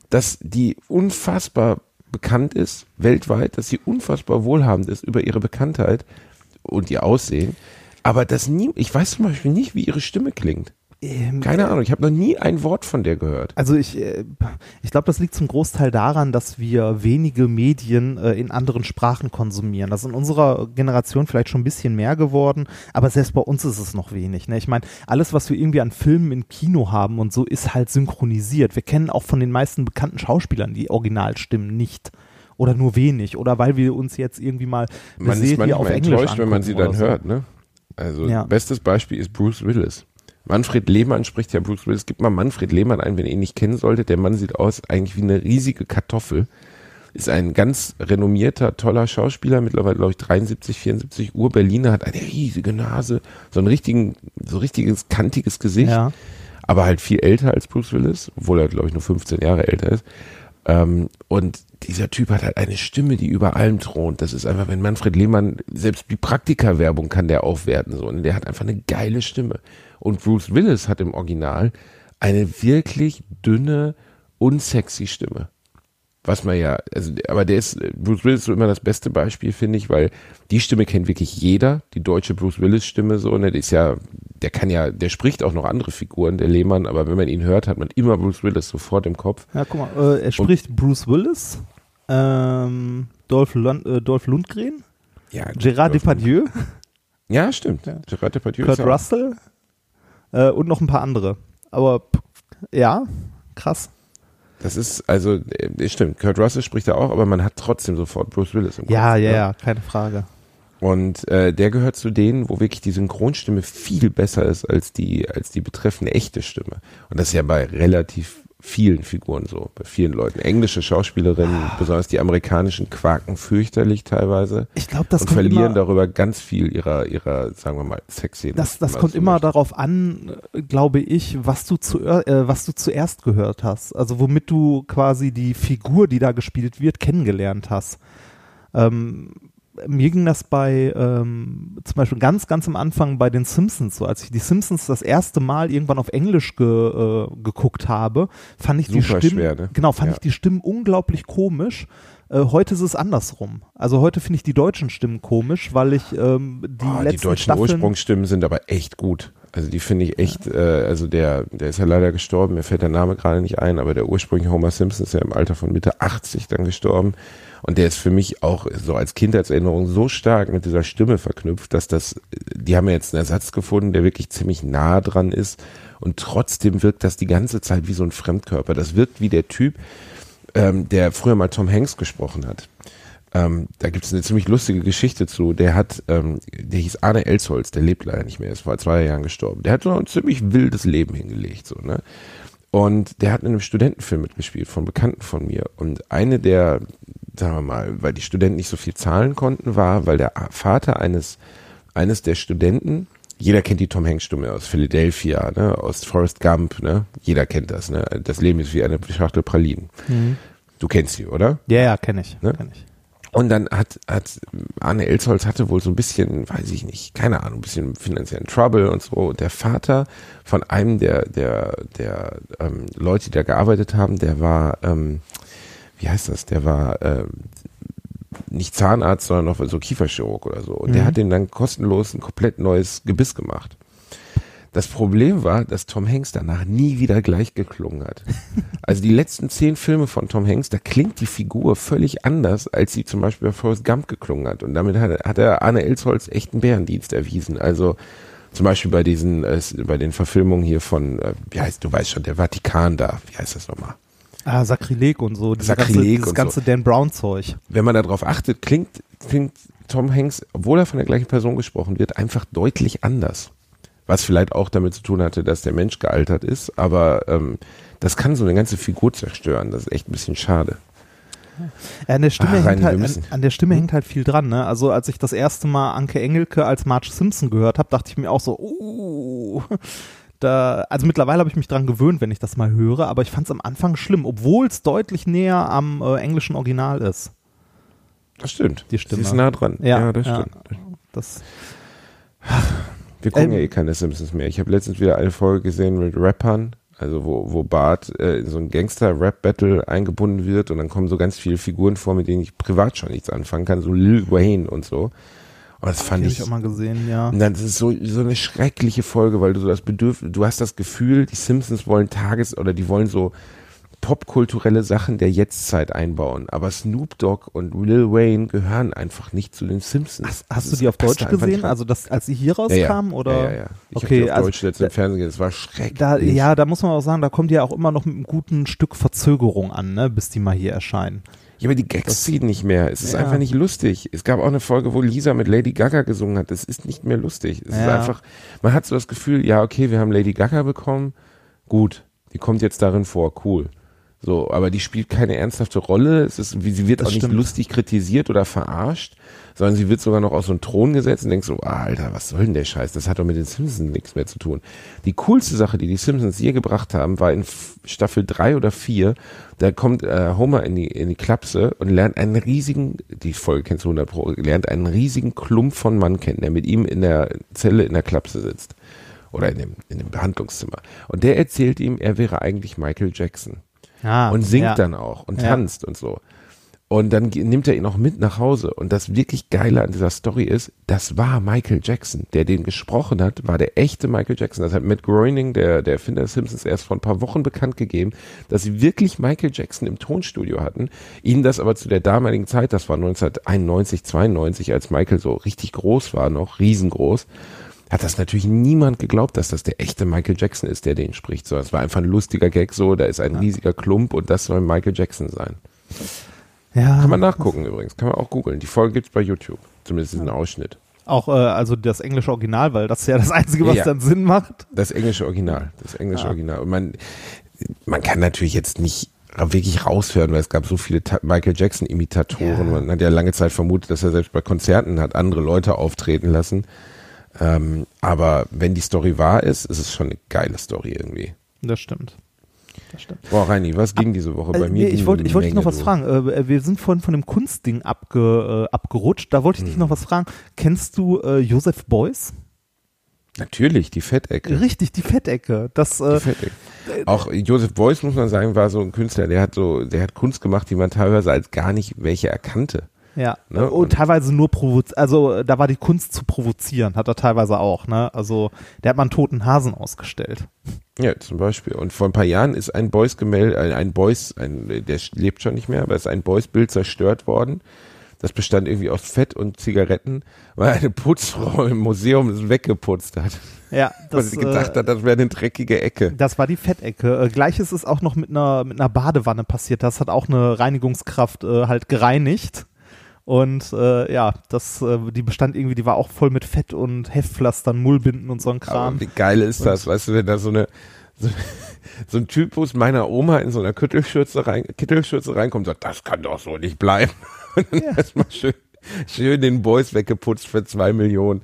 dass die unfassbar bekannt ist, weltweit, dass sie unfassbar wohlhabend ist über ihre Bekanntheit und ihr Aussehen. Aber das nie, ich weiß zum Beispiel nicht, wie ihre Stimme klingt. Ähm, Keine Ahnung, ich habe noch nie ein Wort von der gehört. Also ich, äh, ich glaube, das liegt zum Großteil daran, dass wir wenige Medien äh, in anderen Sprachen konsumieren. Das ist in unserer Generation vielleicht schon ein bisschen mehr geworden, aber selbst bei uns ist es noch wenig. Ne? Ich meine, alles, was wir irgendwie an Filmen im Kino haben und so, ist halt synchronisiert. Wir kennen auch von den meisten bekannten Schauspielern die Originalstimmen nicht. Oder nur wenig. Oder weil wir uns jetzt irgendwie mal eine Man ist Serie auf manchmal Englisch enttäuscht, wenn man sie dann so. hört, ne? Also Ja. bestes Beispiel ist Bruce Willis. Manfred Lehmann spricht ja Bruce Willis. Gib mal Manfred Lehmann ein, wenn ihr ihn nicht kennen solltet. Der Mann sieht aus eigentlich wie eine riesige Kartoffel. ist ein ganz renommierter, toller Schauspieler, mittlerweile glaube ich 73, 74 Uhr Berliner, hat eine riesige Nase, so ein richtigen, so richtiges kantiges Gesicht, Ja. aber halt viel älter als Bruce Willis, obwohl er glaube ich nur 15 Jahre älter ist. Ähm, und dieser Typ hat halt eine Stimme, die über allem thront. Das ist einfach, wenn Manfred Lehmann, selbst die Praktika-Werbung kann der aufwerten, so. Und der hat einfach eine geile Stimme. Und Bruce Willis hat im Original eine wirklich dünne, unsexy Stimme. Was man ja, also, aber der ist, Bruce Willis ist so immer das beste Beispiel, finde ich, weil die Stimme kennt wirklich jeder, die deutsche Bruce Willis Stimme so, ne, der ist ja, der kann ja, der spricht auch noch andere Figuren, der Lehmann, aber wenn man ihn hört, hat man immer Bruce Willis sofort im Kopf. Ja, guck mal, äh, er spricht Bruce Willis, ähm, Dolph, Lund, äh, Dolph Lundgren, Ja, Gerard Depardieu, Ja, stimmt. Ja. Gerard Depardieu Kurt Russell äh, und noch ein paar andere. Aber ja, krass. Das ist, also, äh, stimmt, Kurt Russell spricht da auch, aber man hat trotzdem sofort Bruce Willis im Kopf. Ja, ja, ne? ja, keine Frage. Und äh, der gehört zu denen, wo wirklich die Synchronstimme viel besser ist als die, als die betreffende echte Stimme. Und das ist ja bei relativ vielen Figuren so, bei vielen Leuten. Englische Schauspielerinnen, Ah. besonders die amerikanischen, quaken fürchterlich teilweise Ich glaube, das und kommt verlieren immer, darüber ganz viel ihrer, ihrer, sagen wir mal, sexy. das, das kommt immer darauf an, glaube ich, was du, zu, äh, was du zuerst gehört hast. Also womit du quasi die Figur, die da gespielt wird, kennengelernt hast. Ähm, mir ging das bei ähm, zum Beispiel ganz, ganz am Anfang bei den Simpsons so. Als ich die Simpsons das erste Mal irgendwann auf Englisch ge, äh, geguckt habe, fand ich die Super Stimmen, schwer, ne? genau, fand Ja. ich die Stimmen unglaublich komisch. Äh, heute ist es andersrum. Also heute finde ich die deutschen Stimmen komisch, weil ich ähm, die Oh, die letzten deutschen Staffeln Ursprungsstimmen sind aber echt gut. Also die finde ich echt, äh, also der, der ist ja leider gestorben, mir fällt der Name gerade nicht ein, aber der ursprüngliche Homer Simpson ist ja im Alter von Mitte 80 dann gestorben. Und der ist für mich auch so als Kindheitserinnerung so stark mit dieser Stimme verknüpft, dass das, die haben ja jetzt einen Ersatz gefunden, der wirklich ziemlich nah dran ist. Und trotzdem wirkt das die ganze Zeit wie so ein Fremdkörper. Das wirkt wie der Typ, ähm, der früher mal Tom Hanks gesprochen hat. Ähm, da gibt es eine ziemlich lustige Geschichte zu. Der hat, ähm, der hieß Arne Elsholz, der lebt leider nicht mehr, ist vor zwei Jahren gestorben. Der hat so ein ziemlich wildes Leben hingelegt, so, ne? Und der hat in einem Studentenfilm mitgespielt von Bekannten von mir. Und eine der, sagen wir mal, weil die Studenten nicht so viel zahlen konnten, war, weil der Vater eines, eines der Studenten, jeder kennt die Tom Hanks Stimme aus Philadelphia, ne, aus Forrest Gump, ne? Jeder kennt das, ne? Das Leben ist wie eine Schachtel Pralinen. Du kennst sie, oder? Ja, ja, kenne ich. Ne? Kenn ich. Und dann hat, hat Arne Elsholz hatte wohl so ein bisschen, weiß ich nicht, keine Ahnung, ein bisschen finanziellen Trouble und so. Und der Vater von einem der, der, der ähm, Leute, die da gearbeitet haben, der war, ähm, wie heißt das, der war ähm, nicht Zahnarzt, sondern noch so Kieferchirurg oder so. Und der Mhm. hat den dann kostenlos ein komplett neues Gebiss gemacht. Das Problem war, dass Tom Hanks danach nie wieder gleich geklungen hat. Also die letzten zehn Filme von Tom Hanks, da klingt die Figur völlig anders, als sie zum Beispiel bei Forrest Gump geklungen hat. Und damit hat, hat er Arne Elsholz echt einen Bärendienst erwiesen. Also zum Beispiel bei diesen, äh, bei den Verfilmungen hier von, äh, wie heißt, du weißt schon, der Vatikan da, wie heißt das nochmal? Ah, Sakrileg und so. Sakrileg ganze, und ganze Dan Brown-Zeug. Wenn man darauf achtet, klingt, klingt Tom Hanks, obwohl er von der gleichen Person gesprochen wird, einfach deutlich anders. Was vielleicht auch damit zu tun hatte, dass der Mensch gealtert ist, aber ähm, das kann so eine ganze Figur zerstören. Das ist echt ein bisschen schade. Ja, an der Stimme, Ach, hängt halt, an, an der Stimme hängt halt viel dran. Ne? Also als ich das erste Mal Anke Engelke als Marge Simpson gehört habe, dachte ich mir auch so, uh, da, also mittlerweile habe ich mich dran gewöhnt, wenn ich das mal höre, aber ich fand es am Anfang schlimm, obwohl es deutlich näher am äh, englischen Original ist. Das stimmt. Die Stimme. Sie ist nah dran. Ja, das ja. stimmt. Das, Wir gucken Ähm, ja eh keine Simpsons mehr. Ich habe letztens wieder eine Folge gesehen mit Rappern, also wo, wo Bart äh, in so ein Gangster-Rap-Battle eingebunden wird und dann kommen so ganz viele Figuren vor, mit denen ich privat schon nichts anfangen kann, so Lil Wayne und so. Und das fand habe ich, ich auch mal gesehen, ja. und dann ist es so, so eine schreckliche Folge, weil du so das Bedürfnis, du hast das Gefühl, die Simpsons wollen Tages- oder die wollen so popkulturelle Sachen der Jetztzeit einbauen. Aber Snoop Dogg und Lil Wayne gehören einfach nicht zu den Simpsons. Hast, hast du die auf Deutsch gesehen? Also das, als sie hier rauskamen? Oder? Ja, ja, ja. Ich Okay, auf also Deutsch letztens im Fernsehen. Das war schrecklich. Da, ja, da muss man auch sagen, da kommt die ja auch immer noch mit einem guten Stück Verzögerung an, ne, bis die mal hier erscheinen. Ja, aber die Gags ziehen nicht mehr. Es ist Ja. einfach nicht lustig. Es gab auch eine Folge, wo Lisa mit Lady Gaga gesungen hat. Es ist nicht mehr lustig. Es ist Ja. einfach, man hat so das Gefühl, ja, okay, wir haben Lady Gaga bekommen. Gut, die kommt jetzt darin vor. Cool. So, aber die spielt keine ernsthafte Rolle. Es ist, sie wird Das auch nicht stimmt. lustig kritisiert oder verarscht, sondern sie wird sogar noch auf so einen Thron gesetzt und denkst so, ah, Alter, was soll denn der Scheiß? Das hat doch mit den Simpsons nichts mehr zu tun. Die coolste Sache, die die Simpsons je gebracht haben, war in Staffel drei oder vier. Da kommt äh, Homer in die, in die Klapse und lernt einen riesigen, die Folge kennst du 100 Pro, lernt einen riesigen Klump von Mann kennen, der mit ihm in der Zelle in der Klapse sitzt. Oder in dem, in dem Behandlungszimmer. Und der erzählt ihm, er wäre eigentlich Michael Jackson Ah, und singt ja. dann auch und Ja. tanzt und so. Und dann nimmt er ihn auch mit nach Hause. Und das wirklich Geile an dieser Story ist, das war Michael Jackson. Der den gesprochen hat, war der echte Michael Jackson. Das hat Matt Groening, der, der Erfinder des Simpsons, erst vor ein paar Wochen bekannt gegeben, dass sie wirklich Michael Jackson im Tonstudio hatten. Ihnen das aber zu der damaligen Zeit, das war 1991, 92, als Michael so richtig groß war, noch riesengroß, hat das natürlich niemand geglaubt, dass das der echte Michael Jackson ist, der den spricht. So, es war einfach ein lustiger Gag so, da ist ein riesiger Klump und das soll Michael Jackson sein. Ja, Kann man nachgucken übrigens, kann man auch googeln. Die Folge gibt's bei YouTube, zumindest diesen Ausschnitt. auch äh, also das englische Original, weil das ist ja das Einzige, was Ja. dann Sinn macht. Das englische Original, das englische Ja. Original. Und man, man kann natürlich jetzt nicht wirklich raushören, weil es gab so viele Michael Jackson Imitatoren. Ja. Man hat ja lange Zeit vermutet, dass er selbst bei Konzerten hat andere Leute auftreten lassen. Ähm, aber wenn die Story wahr ist, ist es schon eine geile Story irgendwie. Das stimmt. Das stimmt. Boah, Reini, was ging diese Woche bei Äh, mir? nee, ich wollte ich wollte dich noch was du. fragen. Äh, wir sind vorhin von dem Kunstding abge, äh, abgerutscht. Da wollte ich dich Hm. noch was fragen. Kennst du äh, Josef Beuys? Natürlich, die Fettecke. Richtig, die Fettecke. Das, Die äh, Fettecke. Auch Joseph Beuys, muss man sagen, war so ein Künstler, der hat so, der hat Kunst gemacht, die man teilweise als gar nicht welche erkannte. Ja. Ne, Und, und- teilweise nur provozieren. Also da war die Kunst zu provozieren, hat er teilweise auch. Ne? Also der hat mal einen toten Hasen ausgestellt. Ja, zum Beispiel. Und vor ein paar Jahren ist ein Beuys Gemälde, ein, ein Beuys, ein, der lebt schon nicht mehr, aber ist ein Beuys Bild zerstört worden. Das bestand irgendwie aus Fett und Zigaretten, weil eine Putzfrau im Museum es weggeputzt hat. Ja, Weil das, sie gedacht äh, hat, das wäre eine dreckige Ecke. Das war die Fettecke. Äh, Gleiches ist auch noch mit einer, mit einer Badewanne passiert. Das hat auch eine Reinigungskraft äh, halt gereinigt. Und äh, ja, das, äh, die bestand irgendwie, die war auch voll mit Fett und Heftpflastern, Mullbinden und so ein Aber Kram. wie geil ist das, weißt du, wenn da so eine so, so ein Typus meiner Oma in so einer Kittelschürze, rein, Kittelschürze reinkommt und sagt, das kann doch so nicht bleiben. Und dann Ja. erstmal schön, schön den Boys weggeputzt für zwei Millionen.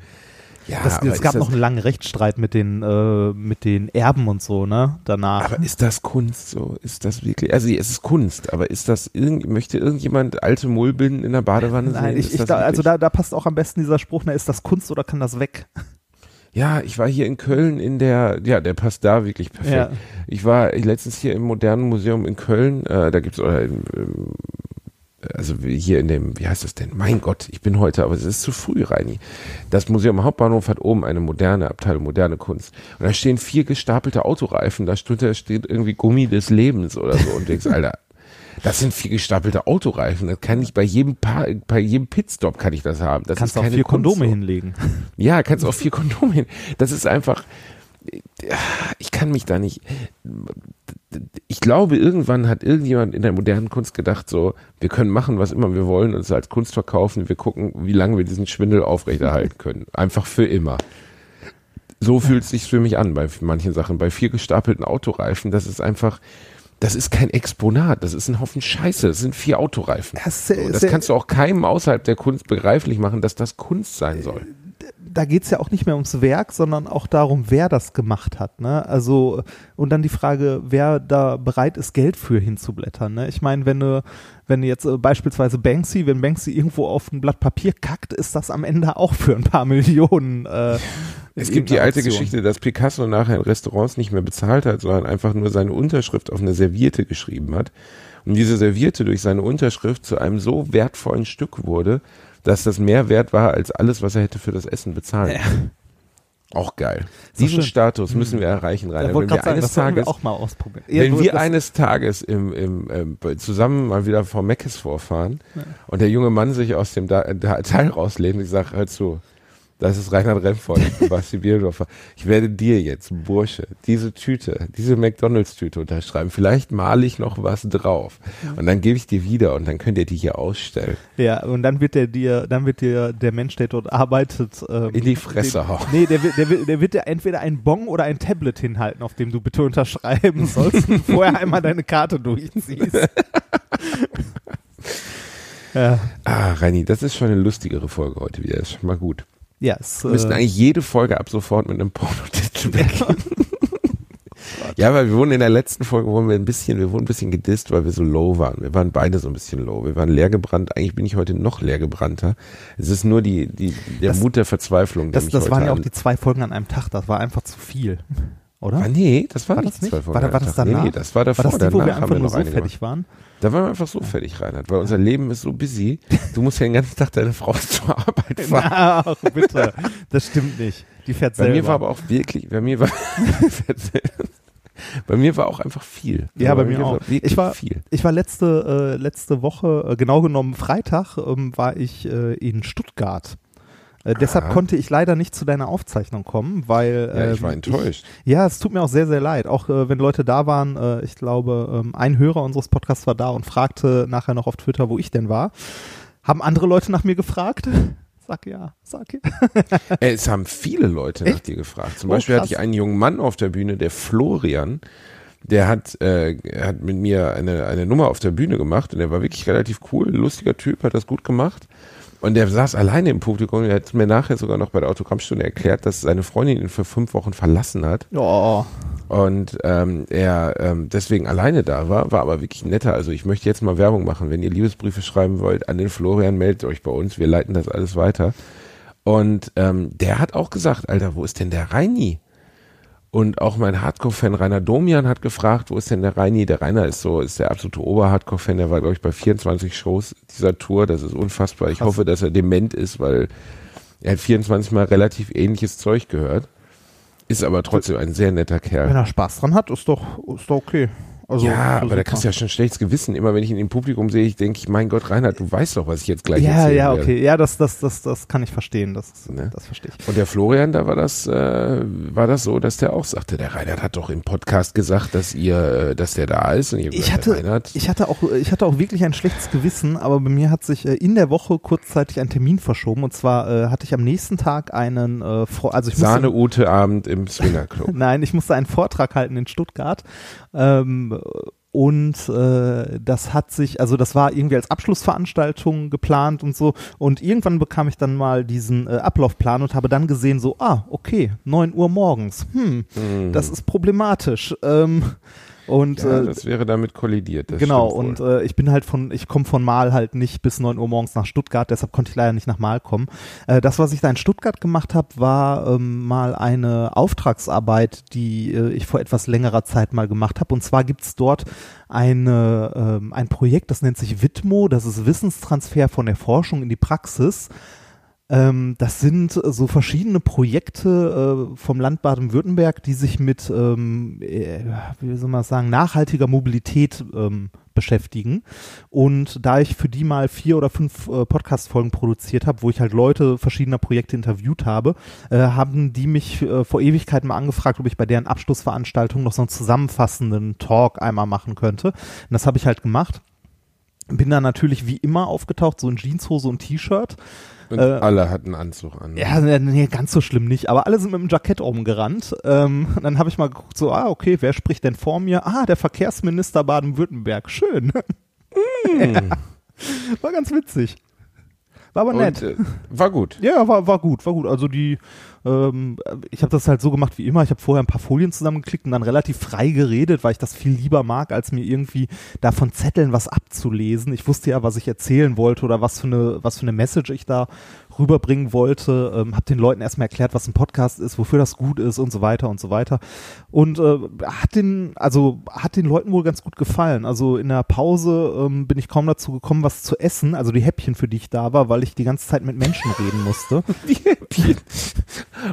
Ja, Das, es gab noch einen langen Rechtsstreit mit den, äh, mit den Erben und so, ne? Danach. Aber ist das Kunst so? Ist das wirklich? Also es ist Kunst, aber ist das irgend, möchte irgendjemand alte Mullbinden in der Badewanne Nein, sehen? ich, Ist ich, da, also da, da passt auch am besten dieser Spruch, na, ist das Kunst oder kann das weg? Ja, ich war hier in Köln in der, ja, der passt da wirklich perfekt. Ja. Ich war letztens hier im Modernen Museum in Köln, äh, da gibt's oder in, ähm, also hier in dem, wie heißt das denn? Mein Gott, ich bin heute, aber es ist zu früh, Reini. Das Museum Hauptbahnhof hat oben eine moderne Abteilung, moderne Kunst. Und da stehen vier gestapelte Autoreifen, da steht, da steht irgendwie Gummi des Lebens oder so. Und denkst, Alter, das sind vier gestapelte Autoreifen. Das kann ich bei jedem Pa- bei jedem Pitstop kann ich das haben. Das Kannst ist auch vier Kondome so. hinlegen. Ja, kannst auch vier Kondome hin. Das ist einfach, ich kann mich da nicht, ich glaube, irgendwann hat irgendjemand in der modernen Kunst gedacht, so, wir können machen, was immer wir wollen, uns als Kunst verkaufen, wir gucken, wie lange wir diesen Schwindel aufrechterhalten können. Einfach für immer. So fühlt es sich für mich an bei manchen Sachen. Bei vier gestapelten Autoreifen, das ist einfach, das ist kein Exponat, das ist ein Haufen Scheiße, das sind vier Autoreifen. Das, das kannst du auch keinem außerhalb der Kunst begreiflich machen, dass das Kunst sein soll. Da geht's ja auch nicht mehr ums Werk, sondern auch darum, wer das gemacht hat. Ne? Also, und dann die Frage, wer da bereit ist, Geld für hinzublättern. Ne? Ich meine, wenn du, wenn jetzt äh, beispielsweise Banksy, wenn Banksy irgendwo auf ein Blatt Papier kackt, ist das am Ende auch für ein paar Millionen. Äh, Es gibt die alte Aktion. Geschichte, dass Picasso nachher in Restaurants nicht mehr bezahlt hat, sondern einfach nur seine Unterschrift auf eine Serviette geschrieben hat. Und diese Serviette durch seine Unterschrift zu einem so wertvollen Stück wurde, dass das mehr wert war als alles, was er hätte für das Essen bezahlt. Auch geil. So Diesen schön. Status müssen wir erreichen, Rainer. Wenn wir sagen, eines das sollten wir Tages, auch mal ausprobieren. wenn Ja, wir das- eines Tages im, im, ähm, zusammen mal wieder vor Meckes vorfahren und der junge Mann sich aus dem da da Teil rauslehnt und ich sage, hör zu, Das ist Reinhard Remford, Basti Bierdorfer. Ich werde dir jetzt, Bursche, diese Tüte, diese McDonalds-Tüte unterschreiben. Vielleicht male ich noch was drauf. Und dann gebe ich dir wieder und dann könnt ihr die hier ausstellen. Ja, und dann wird der dir, dann wird dir der Mensch, der dort arbeitet, ähm, In die Fresse hauen. Nee, der, wird- der, wird- der wird dir entweder ein Bon oder ein Tablet hinhalten, auf dem du bitte unterschreiben sollst und vorher einmal deine Karte durchziehst. ja, Ah, Reini, das ist schon eine lustigere Folge heute wieder. Das ist schon mal gut. Ja, es, Wir müssen äh, eigentlich jede Folge ab sofort mit einem Pornotitel beginnen. Ja, weil wir wurden in der letzten Folge wurden wir ein bisschen, wir wurden ein bisschen gedisst, weil wir so low waren. Wir waren beide so ein bisschen low. Wir waren leer gebrannt. Eigentlich bin ich heute noch leer gebrannter. Es ist nur die, die, der Das- Mut der Verzweiflung. der das, das waren ja auch die zwei Folgen an einem Tag, das war einfach zu viel. Oder? Ah, nee, das war, War nicht das nicht? zwei Folgen War, war das danach? Nee, nee, das war davor. War das die, wo wir einfach nur so fertig waren? Da waren wir einfach so fertig, Reinhard, weil unser Leben ist so busy. Du musst ja den ganzen Tag deine Frau zur Arbeit fahren. Ach, bitte. Das stimmt nicht. Die fährt Bei selber. mir war aber auch wirklich, bei mir war, bei mir war auch einfach viel. Ja, Also bei mir war auch. wirklich Ich war- viel. Ich war letzte, äh, letzte Woche, äh, genau genommen Freitag, ähm, war ich äh, in Stuttgart. Äh, deshalb konnte ich leider nicht zu deiner Aufzeichnung kommen, weil Ja, ich ähm, war enttäuscht. Ich, ja, es tut mir auch sehr, sehr leid. Auch äh, wenn Leute da waren, äh, ich glaube, ähm, ein Hörer unseres Podcasts war da und fragte nachher noch auf Twitter, wo ich denn war. Haben andere Leute nach mir gefragt? Sag ja, sag ja. Es haben viele Leute nach Echt? dir gefragt. Zum Oh, Beispiel hatte krass. ich einen jungen Mann auf der Bühne, der Florian, der hat, äh, hat mit mir eine, eine Nummer auf der Bühne gemacht und der war wirklich relativ cool, lustiger Typ, hat das gut gemacht. Und der saß alleine im Publikum er hat mir nachher sogar noch bei der Autogrammstunde erklärt, dass seine Freundin ihn für fünf Wochen verlassen hat Oh, und ähm, er ähm, deswegen alleine da war, war aber wirklich netter. Also ich möchte jetzt mal Werbung machen. Wenn ihr Liebesbriefe schreiben wollt an den Florian, meldet euch bei uns. Wir leiten das alles weiter. Und ähm, der hat auch gesagt, Alter, wo ist denn der Reini? Und auch mein Hardcore-Fan Rainer Domian hat gefragt, wo ist denn der Reini? Der Rainer ist so, ist der absolute Ober-Hardcore-Fan. Der war, glaube ich, bei 24 Shows dieser Tour. Das ist unfassbar. Ich Krass. hoffe, dass er dement ist, weil er hat 24 Mal relativ ähnliches Zeug gehört. Ist aber trotzdem ein sehr netter Kerl. wenn er Spaß dran hat, ist doch, ist doch okay. Also, ja, aber da kriegst du ja schon schlechtes Gewissen. Immer wenn ich ihn im Publikum sehe, ich denke ich, mein Gott, Reinhard, du weißt doch, was ich jetzt gleich Ja, erzählen ja, werde. okay. Ja, das, das, das, das kann ich verstehen. Das, Ne? das verstehe ich. Und der Florian, da war das, äh, war das so, dass der auch sagte, der Reinhard hat doch im Podcast gesagt, dass ihr, äh, dass der da ist. Und ihr Ich der hatte, Reinhard, ich hatte auch, ich hatte auch wirklich ein schlechtes Gewissen, aber bei mir hat sich äh, in der Woche kurzzeitig ein Termin verschoben und zwar äh, hatte ich am nächsten Tag einen, äh, also ich musste, Sahne-Ute-Abend im Swingerclub. nein, ich musste einen Vortrag halten in Stuttgart ähm, und äh, das hat sich, also das war irgendwie als Abschlussveranstaltung geplant und so. Und irgendwann bekam ich dann mal diesen äh, Ablaufplan und habe dann gesehen so, ah, okay, 9 Uhr morgens, hm, das ist problematisch. Ähm, und ja, äh, das wäre damit kollidiert. Genau, und äh, ich bin halt von, ich komme von Mal halt nicht bis 9 Uhr morgens nach Stuttgart, deshalb konnte ich leider nicht nach Mal kommen. Äh, das, was ich da in Stuttgart gemacht habe, war ähm, mal eine Auftragsarbeit, die äh, ich vor etwas längerer Zeit mal gemacht habe. Und zwar gibt's dort eine, ähm, ein Projekt, das nennt sich Witmo, das ist Wissenstransfer von der Forschung in die Praxis. Ähm, das sind äh, so verschiedene Projekte äh, vom Land Baden-Württemberg, die sich mit, ähm, äh, wie soll man sagen, nachhaltiger Mobilität ähm, beschäftigen. Und da ich für die mal vier oder fünf äh, Podcast-Folgen produziert habe, wo ich halt Leute verschiedener Projekte interviewt habe, äh, haben die mich äh, vor Ewigkeiten mal angefragt, ob ich bei deren Abschlussveranstaltung noch so einen zusammenfassenden Talk einmal machen könnte. Und das habe ich halt gemacht. Bin dann natürlich wie immer aufgetaucht, so in Jeanshose und T-Shirt. Und äh, alle hatten Anzug an. Ja, nee, nee, ganz so schlimm nicht, aber alle sind mit dem Jackett rumgerannt. Ähm, dann habe ich mal geguckt, so, ah, okay, wer spricht denn vor mir? Ah, der Verkehrsminister Baden-Württemberg. Schön. ja. War ganz witzig. War aber nett. Und, äh, war gut. Ja, war, war gut, war gut. Also die, ähm, ich habe das halt so gemacht wie immer. Ich habe vorher ein paar Folien zusammengeklickt und dann relativ frei geredet, weil ich das viel lieber mag, als mir irgendwie da von Zetteln was abzulesen. Ich wusste ja, was ich erzählen wollte oder was für eine, was für eine Message ich da rüberbringen wollte. Ähm, habe den Leuten erstmal erklärt, was ein Podcast ist, wofür das gut ist und so weiter und so weiter. Und äh, hat den, also hat den Leuten wohl ganz gut gefallen. Also in der Pause ähm, bin ich kaum dazu gekommen, was zu essen. Also die Häppchen, für die ich da war, weil ich die ganze Zeit mit Menschen reden musste. Die Häppchen.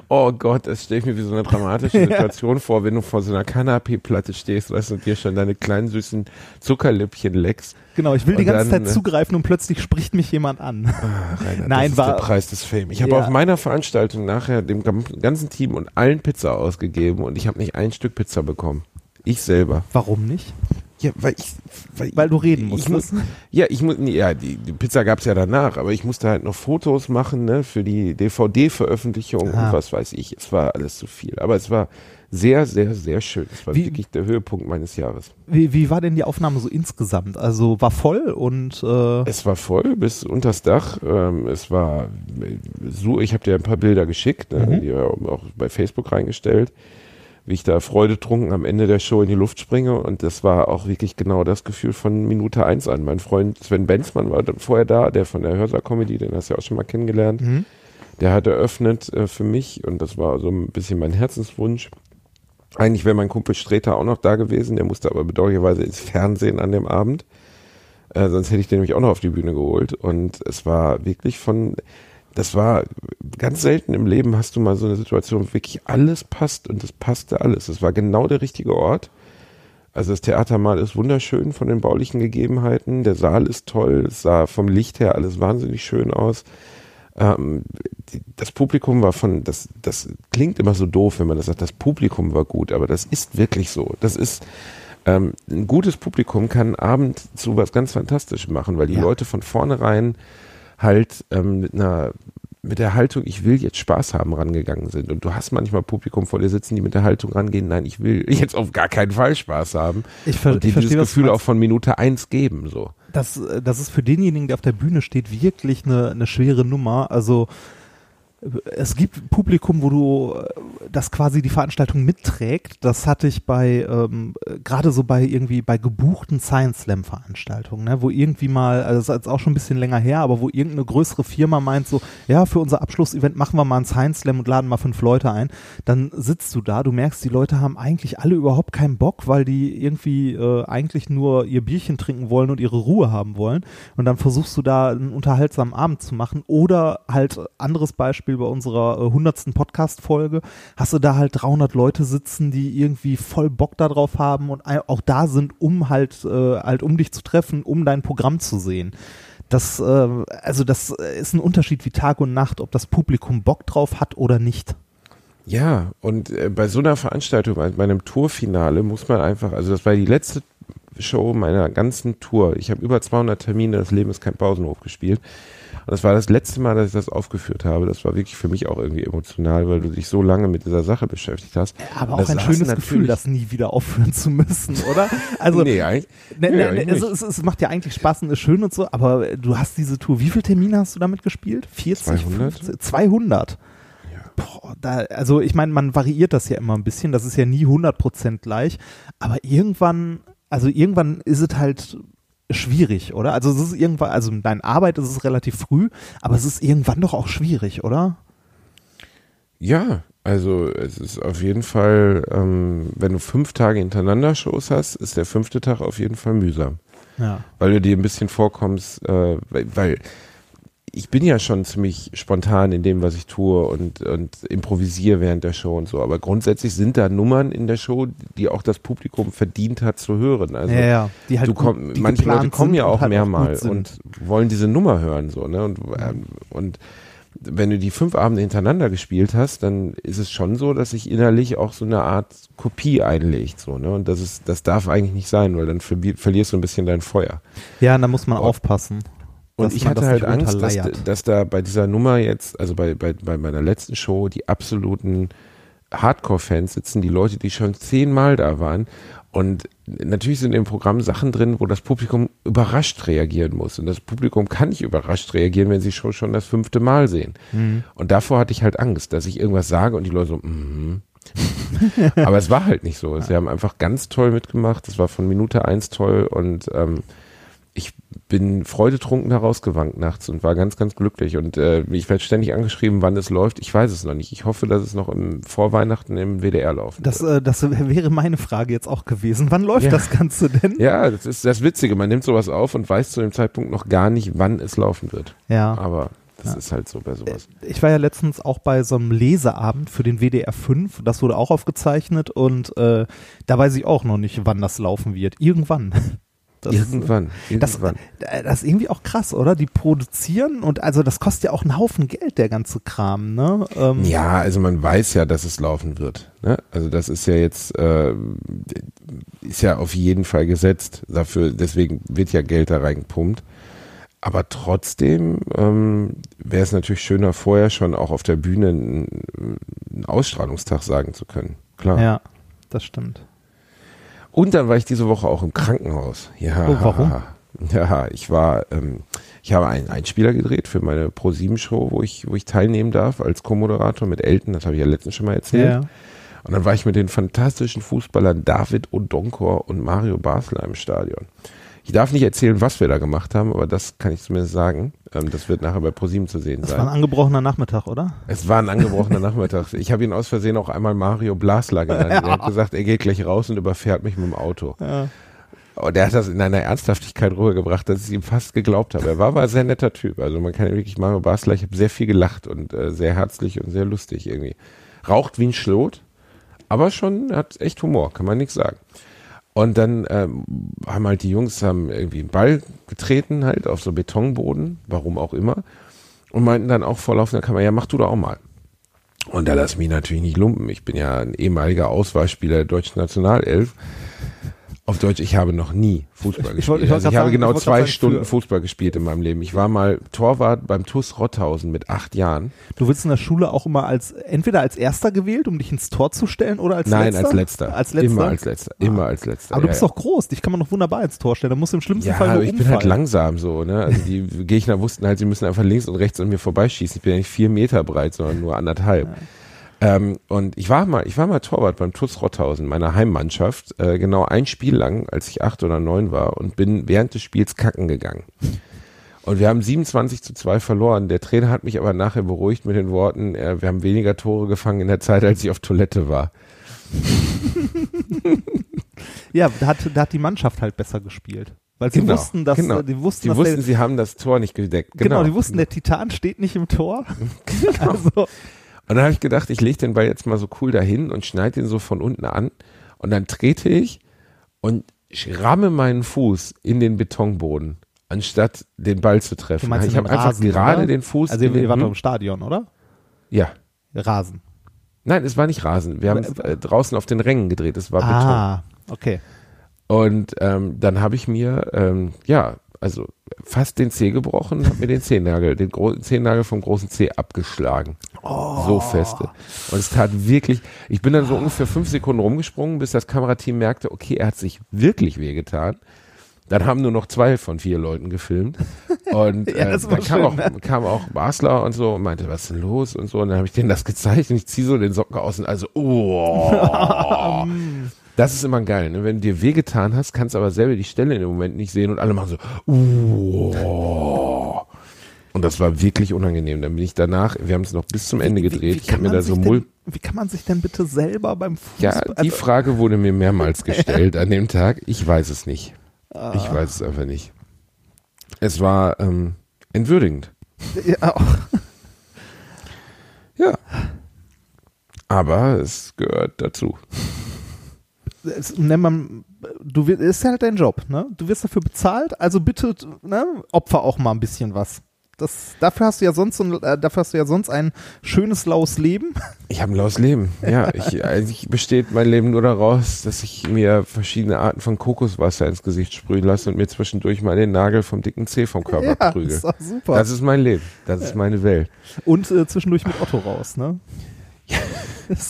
Oh Gott, das stelle ich mir wie so eine dramatische Situation vor, wenn du vor so einer Kanapee-Platte stehst, weißt du, und dir schon deine kleinen süßen Zuckerlippchen leckst. Genau, ich will die Und ganze dann, Zeit äh, zugreifen und plötzlich spricht mich jemand an. Ah, Rainer, Nein, das ist war- der Preis des Fame. Ich habe Ja. auf meiner Veranstaltung nachher dem ganzen Team und allen Pizza ausgegeben und ich habe nicht ein Stück Pizza bekommen. Ich selber. Warum nicht? Ja, weil ich, weil, Weil du reden musstest. muss, ja, ich muss, ja, die, die Pizza gab's ja danach, aber ich musste halt noch Fotos machen, ne, für die DVD-Veröffentlichung Ah. und was weiß ich. Es war alles zu viel, aber es war sehr, sehr, sehr schön. Es war Wie- wirklich der Höhepunkt meines Jahres. Wie, wie war denn die Aufnahme so insgesamt? Also war voll und äh, Es war voll bis unters Dach. Ähm, es war so, ich habe dir ein paar Bilder geschickt, ne, Mhm. die wir auch bei Facebook reingestellt, wie ich da freudetrunken am Ende der Show in die Luft springe und das war auch wirklich genau das Gefühl von Minute eins an. Mein Freund Sven Benzmann war vorher da, der von der Hörsaal-Comedy, den hast du ja auch schon mal kennengelernt. Mhm. Der hat eröffnet äh, für mich und das war so ein bisschen mein Herzenswunsch. Eigentlich wäre mein Kumpel Streter auch noch da gewesen, der musste aber bedauerlicherweise ins Fernsehen an dem Abend. Äh, sonst hätte ich den nämlich auch noch auf die Bühne geholt. Und es war wirklich von, das war ganz selten im Leben hast du mal so eine Situation, wo wirklich alles passt und es passte alles. Es war genau der richtige Ort. Also das Theatermal ist wunderschön von den baulichen Gegebenheiten. Der Saal ist toll. Es sah vom Licht her alles wahnsinnig schön aus. Ähm, die, das Publikum war von, das, das klingt immer so doof, wenn man das sagt, das Publikum war gut, aber das ist wirklich so. Das ist, ähm, ein gutes Publikum kann einen Abend zu was ganz Fantastischem machen, weil die Ja. Leute von vornherein halt ähm, mit einer mit der Haltung, ich will jetzt Spaß haben, rangegangen sind. Und du hast manchmal Publikum vor dir sitzen, die mit der Haltung rangehen, nein, ich will jetzt auf gar keinen Fall Spaß haben. ich, ver Und die ich dieses verstehe, du Gefühl auch von Minute eins geben, so. das, äh, das ist für denjenigen, der auf der Bühne steht, wirklich eine, eine schwere Nummer. Also es gibt Publikum, wo du äh, das quasi die Veranstaltung mitträgt. Das hatte ich bei ähm, äh, gerade so bei irgendwie bei gebuchten Science Slam Veranstaltungen, ne, wo irgendwie mal, also das ist jetzt auch schon ein bisschen länger her, aber wo irgendeine größere Firma meint so, ja, für unser Abschlussevent machen wir mal einen Science Slam und laden mal fünf Leute ein. Dann sitzt du da, du merkst, die Leute haben eigentlich alle überhaupt keinen Bock, weil die irgendwie äh, eigentlich nur ihr Bierchen trinken wollen und ihre Ruhe haben wollen. Und dann versuchst du da einen unterhaltsamen Abend zu machen. Oder halt anderes Beispiel bei unserer äh, hundertsten Podcast-Folge, hast du da halt 300 Leute sitzen, die irgendwie voll Bock darauf haben und auch da sind, um halt, äh, halt um dich zu treffen, um dein Programm zu sehen. Das, äh, also das äh, ist ein Unterschied wie Tag und Nacht, ob das Publikum Bock drauf hat oder nicht. Ja, und äh, bei so einer Veranstaltung, bei bei einem Tourfinale, muss man einfach, also das war die letzte Show meiner ganzen Tour. Ich habe über 200 Termine, das Leben ist kein Pausenhof gespielt. Das war das letzte Mal, dass ich das aufgeführt habe. Das war wirklich für mich auch irgendwie emotional, weil du dich so lange mit dieser Sache beschäftigt hast. Aber auch ein schönes Gefühl, das nie wieder aufhören zu müssen, oder? Also, nee, eigentlich, Ne, ne, ne, also nicht. es, es macht ja eigentlich Spaß und ist schön und so, aber du hast diese Tour, wie viele Termine hast du damit gespielt? 40? 200? 50? 200? Boah, da, also ich meine, man variiert das ja immer ein bisschen, das ist ja nie 100% gleich, aber irgendwann, also irgendwann ist es halt schwierig, oder? Also es ist irgendwann, also in deiner Arbeit ist es relativ früh, aber es ist irgendwann doch auch schwierig, oder? Ja, also es ist auf jeden Fall, ähm, wenn du fünf Tage hintereinander Shows hast, ist der fünfte Tag auf jeden Fall mühsam. Ja. weil du dir ein bisschen vorkommst, äh, weil, weil ich bin ja schon ziemlich spontan in dem, was ich tue und, und improvisiere während der Show und so. Aber grundsätzlich sind da Nummern in der Show, die auch das Publikum verdient hat zu hören. Also ja, ja, die halt du komm, die manche Leute kommen ja und auch halt sind. und wollen diese Nummer hören so ne und ähm, und wenn du die fünf Abende hintereinander gespielt hast, dann ist es schon so, dass sich innerlich auch so eine Art Kopie einlegt so ne und das ist das darf eigentlich nicht sein, weil dann verli- verlierst du ein bisschen dein Feuer. Ja, da muss man Und- aufpassen. Und ich hatte halt Angst, dass, dass da bei dieser Nummer jetzt, also bei, bei, bei meiner letzten Show, die absoluten Hardcore-Fans sitzen, die Leute, die schon zehnmal da waren. Und natürlich sind im Programm Sachen drin, wo das Publikum überrascht reagieren muss. Und das Publikum kann nicht überrascht reagieren, wenn sie schon schon das fünfte Mal sehen. Mhm. Und davor hatte ich halt Angst, dass ich irgendwas sage und die Leute so, mhm. Aber es war halt nicht so. Sie haben einfach ganz toll mitgemacht. Es war von Minute eins toll und ähm, ich bin freudetrunken da rausgewankt nachts und war ganz, ganz glücklich. Und äh, ich werde ständig angeschrieben, wann es läuft. Ich weiß es noch nicht. Ich hoffe, dass es noch im Vorweihnachten im WDR laufen Das, wird. äh, das wäre meine Frage jetzt auch gewesen. Wann läuft Ja. das Ganze denn? Ja, das ist das Witzige. Man nimmt sowas auf und weiß zu dem Zeitpunkt noch gar nicht, wann es laufen wird. Ja. Aber Das Ja. ist halt so bei sowas. Ich war ja letztens auch bei so einem Leseabend für den WDR 5, das wurde auch aufgezeichnet und äh, da weiß ich auch noch nicht, wann das laufen wird. Irgendwann. Das, irgendwann, Das, irgendwann. äh, das ist irgendwie auch krass, oder? Die produzieren und also das kostet ja auch einen Haufen Geld, der ganze Kram, ne? Ähm, Ja, also man weiß ja, dass es laufen wird. Ne? Also das ist ja jetzt, äh, ist ja auf jeden Fall gesetzt. Dafür, deswegen wird ja Geld da reingepumpt. Aber trotzdem ähm, wäre es natürlich schöner, vorher schon auch auf der Bühne einen, einen Ausstrahlungstag sagen zu können. Klar. ja, das stimmt. Und dann war ich diese Woche auch im Krankenhaus. Ja. Oh, warum? Ja, ich war, ähm, ich habe einen Einspieler gedreht für meine Pro7-Show, wo ich, wo ich teilnehmen darf als Co-Moderator mit Elton. Das habe ich ja letztens schon mal erzählt. Ja. Und dann war ich mit den fantastischen Fußballern David Odonkor und Mario Basler im Stadion. Ich darf nicht erzählen, was wir da gemacht haben, aber das kann ich zumindest sagen. Ähm, das wird nachher bei ProSieben zu sehen Das sein. war ein angebrochener Nachmittag, oder? Es war ein angebrochener Nachmittag. Ich habe ihn aus Versehen auch einmal Mario Blasler genannt. Er hat gesagt, er geht gleich raus und überfährt mich mit dem Auto. Ja. Und er hat das in einer Ernsthaftigkeit rübergebracht, dass ich ihm fast geglaubt habe. Er war aber ein sehr netter Typ. Also man kann wirklich Mario Basler, ich habe sehr viel gelacht und äh, sehr herzlich und sehr lustig irgendwie. Raucht wie ein Schlot, aber schon hat echt Humor, kann man nichts sagen. Und dann ähm, haben halt die Jungs haben irgendwie einen Ball getreten, halt auf so Betonboden, warum auch immer, und meinten dann auch vor laufender Kamera, ja, mach du doch auch mal. Und da lass mich natürlich nicht lumpen. Ich bin ja ein ehemaliger Auswahlspieler der deutschen Nationalelf. Auf Deutsch, ich habe noch nie Fußball Ich gespielt. ich wollte also ich habe sagen, genau ich zwei Stunden für- Fußball gespielt in meinem Leben. Ich war mal Torwart beim TUS Rotthausen mit acht Jahren. Du wirst in der Schule auch immer als entweder als Erster gewählt, um dich ins Tor zu stellen, oder als Nein, Letzter? als letzter. Als Letzter. Immer als letzter. Immer als letzter. Aber du ja, bist ja. doch groß, dich kann man doch wunderbar ins Tor stellen. Da musst du im schlimmsten Ja, Fall nur ich bin halt umfallen. langsam so, ne? Also die Gegner wussten halt, sie müssen einfach links und rechts an mir vorbeischießen. Ich bin ja nicht vier Meter breit, sondern nur anderthalb. Ähm, und ich war mal, ich war mal Torwart beim TuS Rotthausen, meiner Heimmannschaft, äh, genau ein Spiel lang, als ich acht oder neun war und bin während des Spiels kacken gegangen. Und wir haben 27 zu 2 verloren. Der Trainer hat mich aber nachher beruhigt mit den Worten, äh, wir haben weniger Tore gefangen in der Zeit, als ich auf Toilette war. Ja, da hat, da hat die Mannschaft halt besser gespielt. Weil sie Genau, wussten, dass, genau. die wussten, Die wussten, der, sie haben das Tor nicht gedeckt. genau, die wussten, der Titan steht nicht im Tor. Genau. Also, Und dann habe ich gedacht, ich lege den Ball jetzt mal so cool dahin und schneide den so von unten an. Und dann trete ich und ich ramme meinen Fuß in den Betonboden, anstatt den Ball zu treffen. ich habe einfach Rasen, gerade oder? den Fuß Also ihr wart doch im Stadion, oder? Ja. Rasen. Nein, es war nicht Rasen. Wir haben es äh, draußen auf den Rängen gedreht. Es war Beton. Ah, okay. Und ähm, dann habe ich mir, ähm, ja, also fast den Zeh gebrochen, habe mir den Zehennagel, den Gro Zehennagel vom großen Zeh abgeschlagen. So feste. Und es tat wirklich, ich bin dann so ungefähr fünf Sekunden rumgesprungen, bis das Kamerateam merkte, okay, er hat sich wirklich wehgetan. Dann haben nur noch zwei von vier Leuten gefilmt. Und Ja, äh, das war dann kam, auch, ne? kam auch Basler und so und meinte, was ist denn los und so. Und dann habe ich denen das gezeigt und ich ziehe so den Socken aus und also, oh. Das ist immer geil, ne? wenn du dir wehgetan hast, kannst aber selber die Stelle in dem Moment nicht sehen und alle machen so, uh. Und das war wirklich unangenehm. Dann bin ich danach, wir haben es noch bis zum Ende gedreht, ich habe mir da so Mull. wie kann man sich denn bitte selber beim Ja, Fußball... die also, Frage wurde mir mehrmals gestellt an dem Tag. Ich weiß es nicht. Ah. Ich weiß es einfach nicht. Es war ähm, entwürdigend. ja, Ja. Aber es gehört dazu. Es, man, du wirst, ist halt dein Job, ne? Du wirst dafür bezahlt, also bitte, ne, opfer auch mal ein bisschen was. Das, dafür hast du ja sonst, so ein- äh, dafür hast du ja sonst ein schönes laues Leben. Ich habe ein laues Leben. Ja, ich, eigentlich besteht mein Leben nur daraus, dass ich mir verschiedene Arten von Kokoswasser ins Gesicht sprühen lasse und mir zwischendurch mal den Nagel vom dicken Zeh vom Körper ja, prügel. ist super. Das ist mein Leben. Das ist meine Welt. Und äh, zwischendurch mit Otto raus, ne?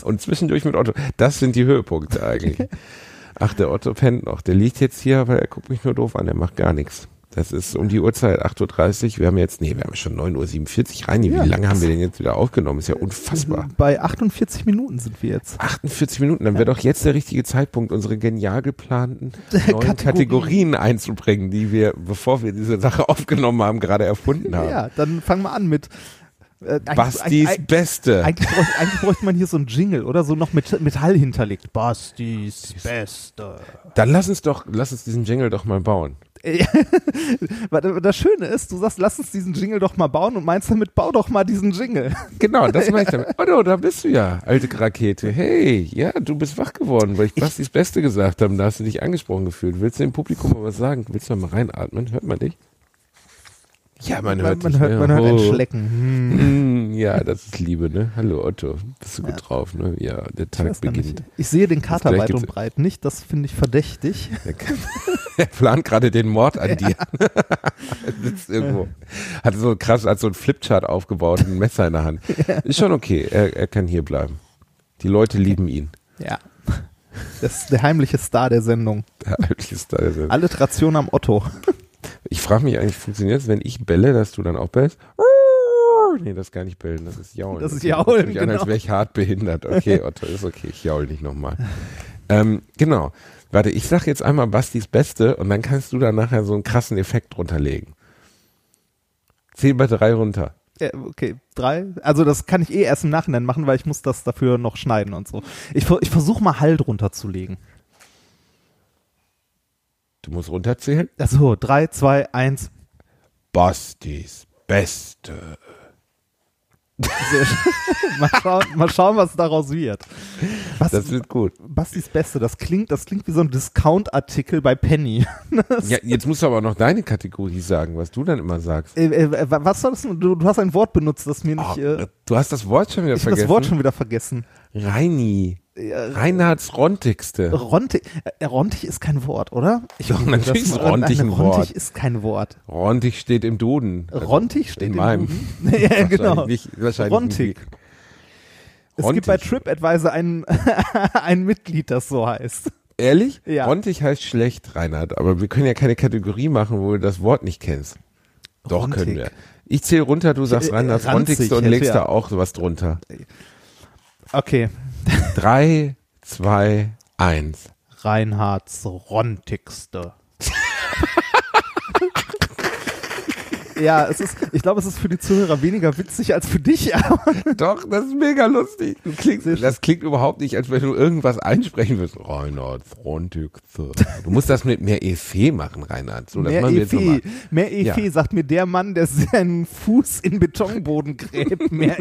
Und zwischendurch mit Otto. Das sind die Höhepunkte eigentlich. Ach, der Otto pennt noch. Der liegt jetzt hier, aber er guckt mich nur doof an. Der macht gar nichts. Das ist um die Uhrzeit, 8.30 Uhr. Wir haben jetzt, nee, wir haben schon 9.47 Uhr. Reini, Ja. wie lange haben wir denn jetzt wieder aufgenommen? Ist ja unfassbar. Bei 48 Minuten sind wir jetzt. 48 Minuten, dann wäre doch jetzt der richtige Zeitpunkt, unsere genial geplanten neuen Kategorien. Kategorien. einzubringen, die wir, bevor wir diese Sache aufgenommen haben, gerade erfunden haben. Ja, dann fangen wir an mit äh, Bastis eigentlich- Beste. Eigentlich bräuchte, eigentlich bräuchte man hier so einen Jingle oder so noch mit Metall hinterlegt. Bastis Beste. Dann lass uns doch, lass uns diesen Jingle doch mal bauen. das Schöne ist, du sagst, lass uns diesen Jingle doch mal bauen und meinst damit, bau doch mal diesen Jingle. Genau, das meine ich damit. Oh, da bist du ja, alte Rakete. Hey, ja, du bist wach geworden, weil ich fast das Beste gesagt habe. Da hast du dich angesprochen gefühlt. Willst du dem Publikum mal was sagen? Willst du mal reinatmen? Hört man dich? Ja, man hört man, hört, ne? man hört ein Oh. Schlecken. Hm. Ja, das ist Liebe, ne? Hallo Otto, bist du gut drauf, ne? Ja, der Tag beginnt. ich sehe den Kater weit und breit nicht, das finde ich verdächtig. Er plant gerade den Mord an dir. er sitzt irgendwo. Hat so krass, hat so ein Flipchart aufgebaut und ein Messer in der Hand. Ist schon okay, er, er kann hier bleiben. Die Leute lieben ihn. Ja. Das ist der heimliche Star der Sendung. Der alte ist da. Also Alliteration am Otto. Ich frage mich eigentlich, funktioniert es, wenn ich belle, dass du dann auch bellst? Nee, das ist gar nicht bellen, das ist jaulen. Das ist jaulen, hört sich an, als genau. wäre ich hart behindert. Okay, Otto, ist okay, ich jaul nicht nochmal. ähm, genau. Warte, ich sag jetzt einmal Bastis Beste und dann kannst du da nachher so einen krassen Effekt drunterlegen. Zähl bei drei runter. Ja, okay, drei. Also das kann ich eh erst im Nachhinein machen, weil ich muss das dafür noch schneiden und so. Ich, ich versuche mal Halt runterzulegen. Du musst runterzählen. Achso, drei, zwei, eins. Bastis Beste. Mal, schauen, mal schauen, was daraus wird. Was, Das wird gut. Bastis Beste, das klingt, das klingt wie so ein Discount-Artikel bei Penny. Ja, jetzt musst du aber noch deine Kategorie sagen, was du dann immer sagst. Äh, äh, was soll das? Du, du hast ein Wort benutzt, das mir nicht. Oh, äh, du hast das Wort schon wieder ich habe vergessen. das Wort schon wieder vergessen. Reini. Ja, Reinhards Rontigste. Rontig, äh, Rontig ist kein Wort, oder? Ich Doch, natürlich ist. Rontig ein Rontig Wort. ist kein Wort. Rontig steht im Duden. Rontig steht in im meinem. Duden? ja, Wahrscheinlich genau. Nicht, wahrscheinlich Rontig. nicht. Es gibt bei Rontig. TripAdvisor ein, ein Mitglied, das so heißt. Ehrlich? Ja. Rontig heißt schlecht, Reinhard. Aber wir können ja keine Kategorie machen, wo du das Wort nicht kennst. Doch, Rontig. können wir. Ich zähle runter, du sagst Äh, Reinhards ranzig Rontigste und legst ja. da auch sowas drunter. Okay. Drei, zwei, eins. Reinhards Rontigste. ja, es ist, ich glaube, es ist für die Zuhörer weniger witzig als für dich, Doch, das ist mega lustig. Du klingst, das klingt überhaupt nicht, als wenn du irgendwas einsprechen willst. Reinhard, Rontigste. Du musst das mit mehr Efe machen, Reinhard. So, mehr Efe, nochmal. mehr Efe, Ja. sagt mir der Mann, der seinen Fuß in Betonboden gräbt. Mehr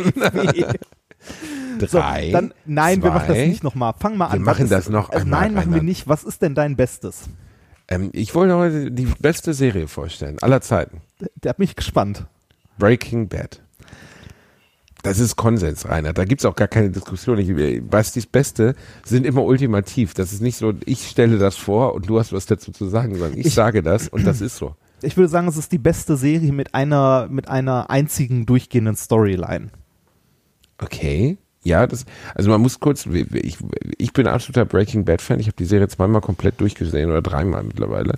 Efe. So, Drei, dann, nein, wir machen das zwei. nicht nochmal. Fang mal Wir an. Was machen das noch äh, einmal, Nein, machen wir nicht. Was ist denn dein Bestes? Ähm, ich wollte heute die beste Serie vorstellen, aller Zeiten. Der hat mich gespannt. Breaking Bad. Das ist Konsens, Reinhard. Da gibt's auch gar keine Diskussion. Ich, Bastis Beste sind immer ultimativ. Das ist nicht so, ich stelle das vor und du hast was dazu zu sagen, sondern ich, Ich- sage das und das ist so. Ich würde sagen, es ist die beste Serie mit einer, mit einer einzigen durchgehenden Storyline. Okay. Ja, das, also man muss kurz, ich, ich bin absoluter Breaking Bad Fan. Ich habe die Serie zweimal komplett durchgesehen oder dreimal mittlerweile.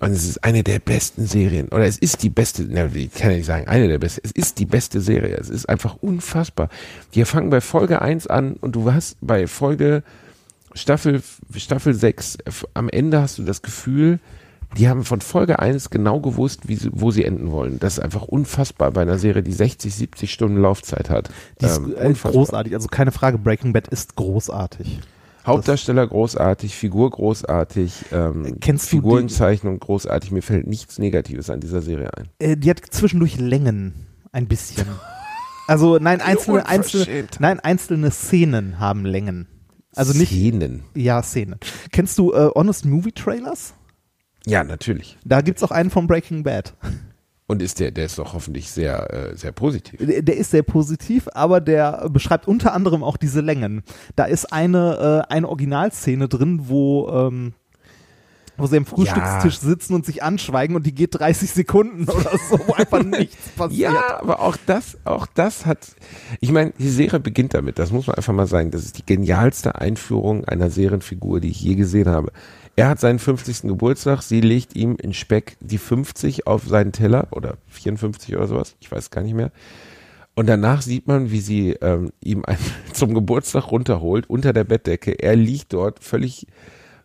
Und es ist eine der besten Serien. Oder es ist die beste, na, ich kann ja nicht sagen, eine der besten. Es ist die beste Serie. Es ist einfach unfassbar. Die fangen bei Folge 1 an und du hast bei Folge Staffel, Staffel 6, am Ende hast du das Gefühl, die haben von Folge 1 genau gewusst, wie wo sie enden wollen. Das ist einfach unfassbar bei einer Serie, die 60, 70 Stunden Laufzeit hat. Die ist Ähm, äh, großartig. Also keine Frage, Breaking Bad ist großartig. Hauptdarsteller großartig, Figur großartig, ähm, Kennst du die- Figurenzeichnung großartig. Mir fällt nichts Negatives an dieser Serie ein. Äh, die hat zwischendurch Längen. Ein bisschen. Also nein, einzelne, einzelne, nein, einzelne Szenen haben Längen. Also nicht, Szenen. ja, Szenen. Kennst du äh, Honest Movie Trailers? Ja, natürlich. Da gibt's auch einen von Breaking Bad. Und ist der, der ist doch hoffentlich sehr, äh, sehr positiv. Der, der ist sehr positiv, aber der beschreibt unter anderem auch diese Längen. Da ist eine, äh, eine Originalszene drin, wo, ähm, wo sie am Frühstückstisch sitzen und sich anschweigen und die geht 30 Sekunden oder so, wo einfach nichts passiert. Ja, aber auch das, auch das hat, ich meine, die Serie beginnt damit, das muss man einfach mal sagen, das ist die genialste Einführung einer Serienfigur, die ich je gesehen habe. Er hat seinen 50. Geburtstag, sie legt ihm in Speck die 50 auf seinen Teller oder 54 oder sowas, ich weiß gar nicht mehr. Und danach sieht man, wie sie ähm, ihm ein, zum Geburtstag runterholt unter der Bettdecke. Er liegt dort völlig,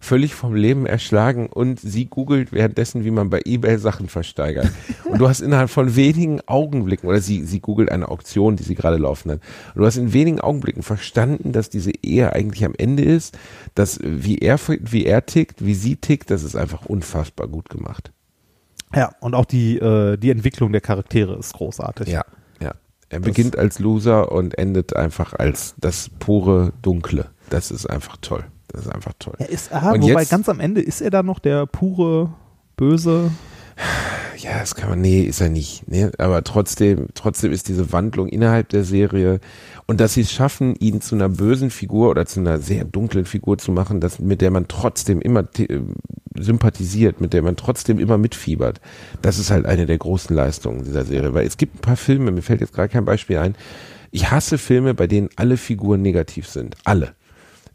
völlig vom Leben erschlagen und sie googelt währenddessen, wie man bei eBay Sachen versteigert. Und du hast innerhalb von wenigen Augenblicken, oder sie, sie googelt eine Auktion, die sie gerade laufen hat. Und du hast in wenigen Augenblicken verstanden, dass diese Ehe eigentlich am Ende ist, dass wie er, wie er tickt, wie sie tickt, das ist einfach unfassbar gut gemacht. Ja, und auch die, äh, die Entwicklung der Charaktere ist großartig. Ja, ja. Er beginnt als Loser und endet einfach als das pure Dunkle. Das ist einfach toll. Das ist einfach toll. Er ist, aha, Und wobei jetzt- ganz am Ende ist er da noch der pure Böse. Ja, das kann man, nee, ist er nicht. Nee, aber trotzdem, trotzdem ist diese Wandlung innerhalb der Serie und dass sie es schaffen, ihn zu einer bösen Figur oder zu einer sehr dunklen Figur zu machen, das, mit der man trotzdem immer äh, sympathisiert, mit der man trotzdem immer mitfiebert. Das ist halt eine der großen Leistungen dieser Serie, weil es gibt ein paar Filme, mir fällt jetzt gerade kein Beispiel ein. Ich hasse Filme, bei denen alle Figuren negativ sind. Alle.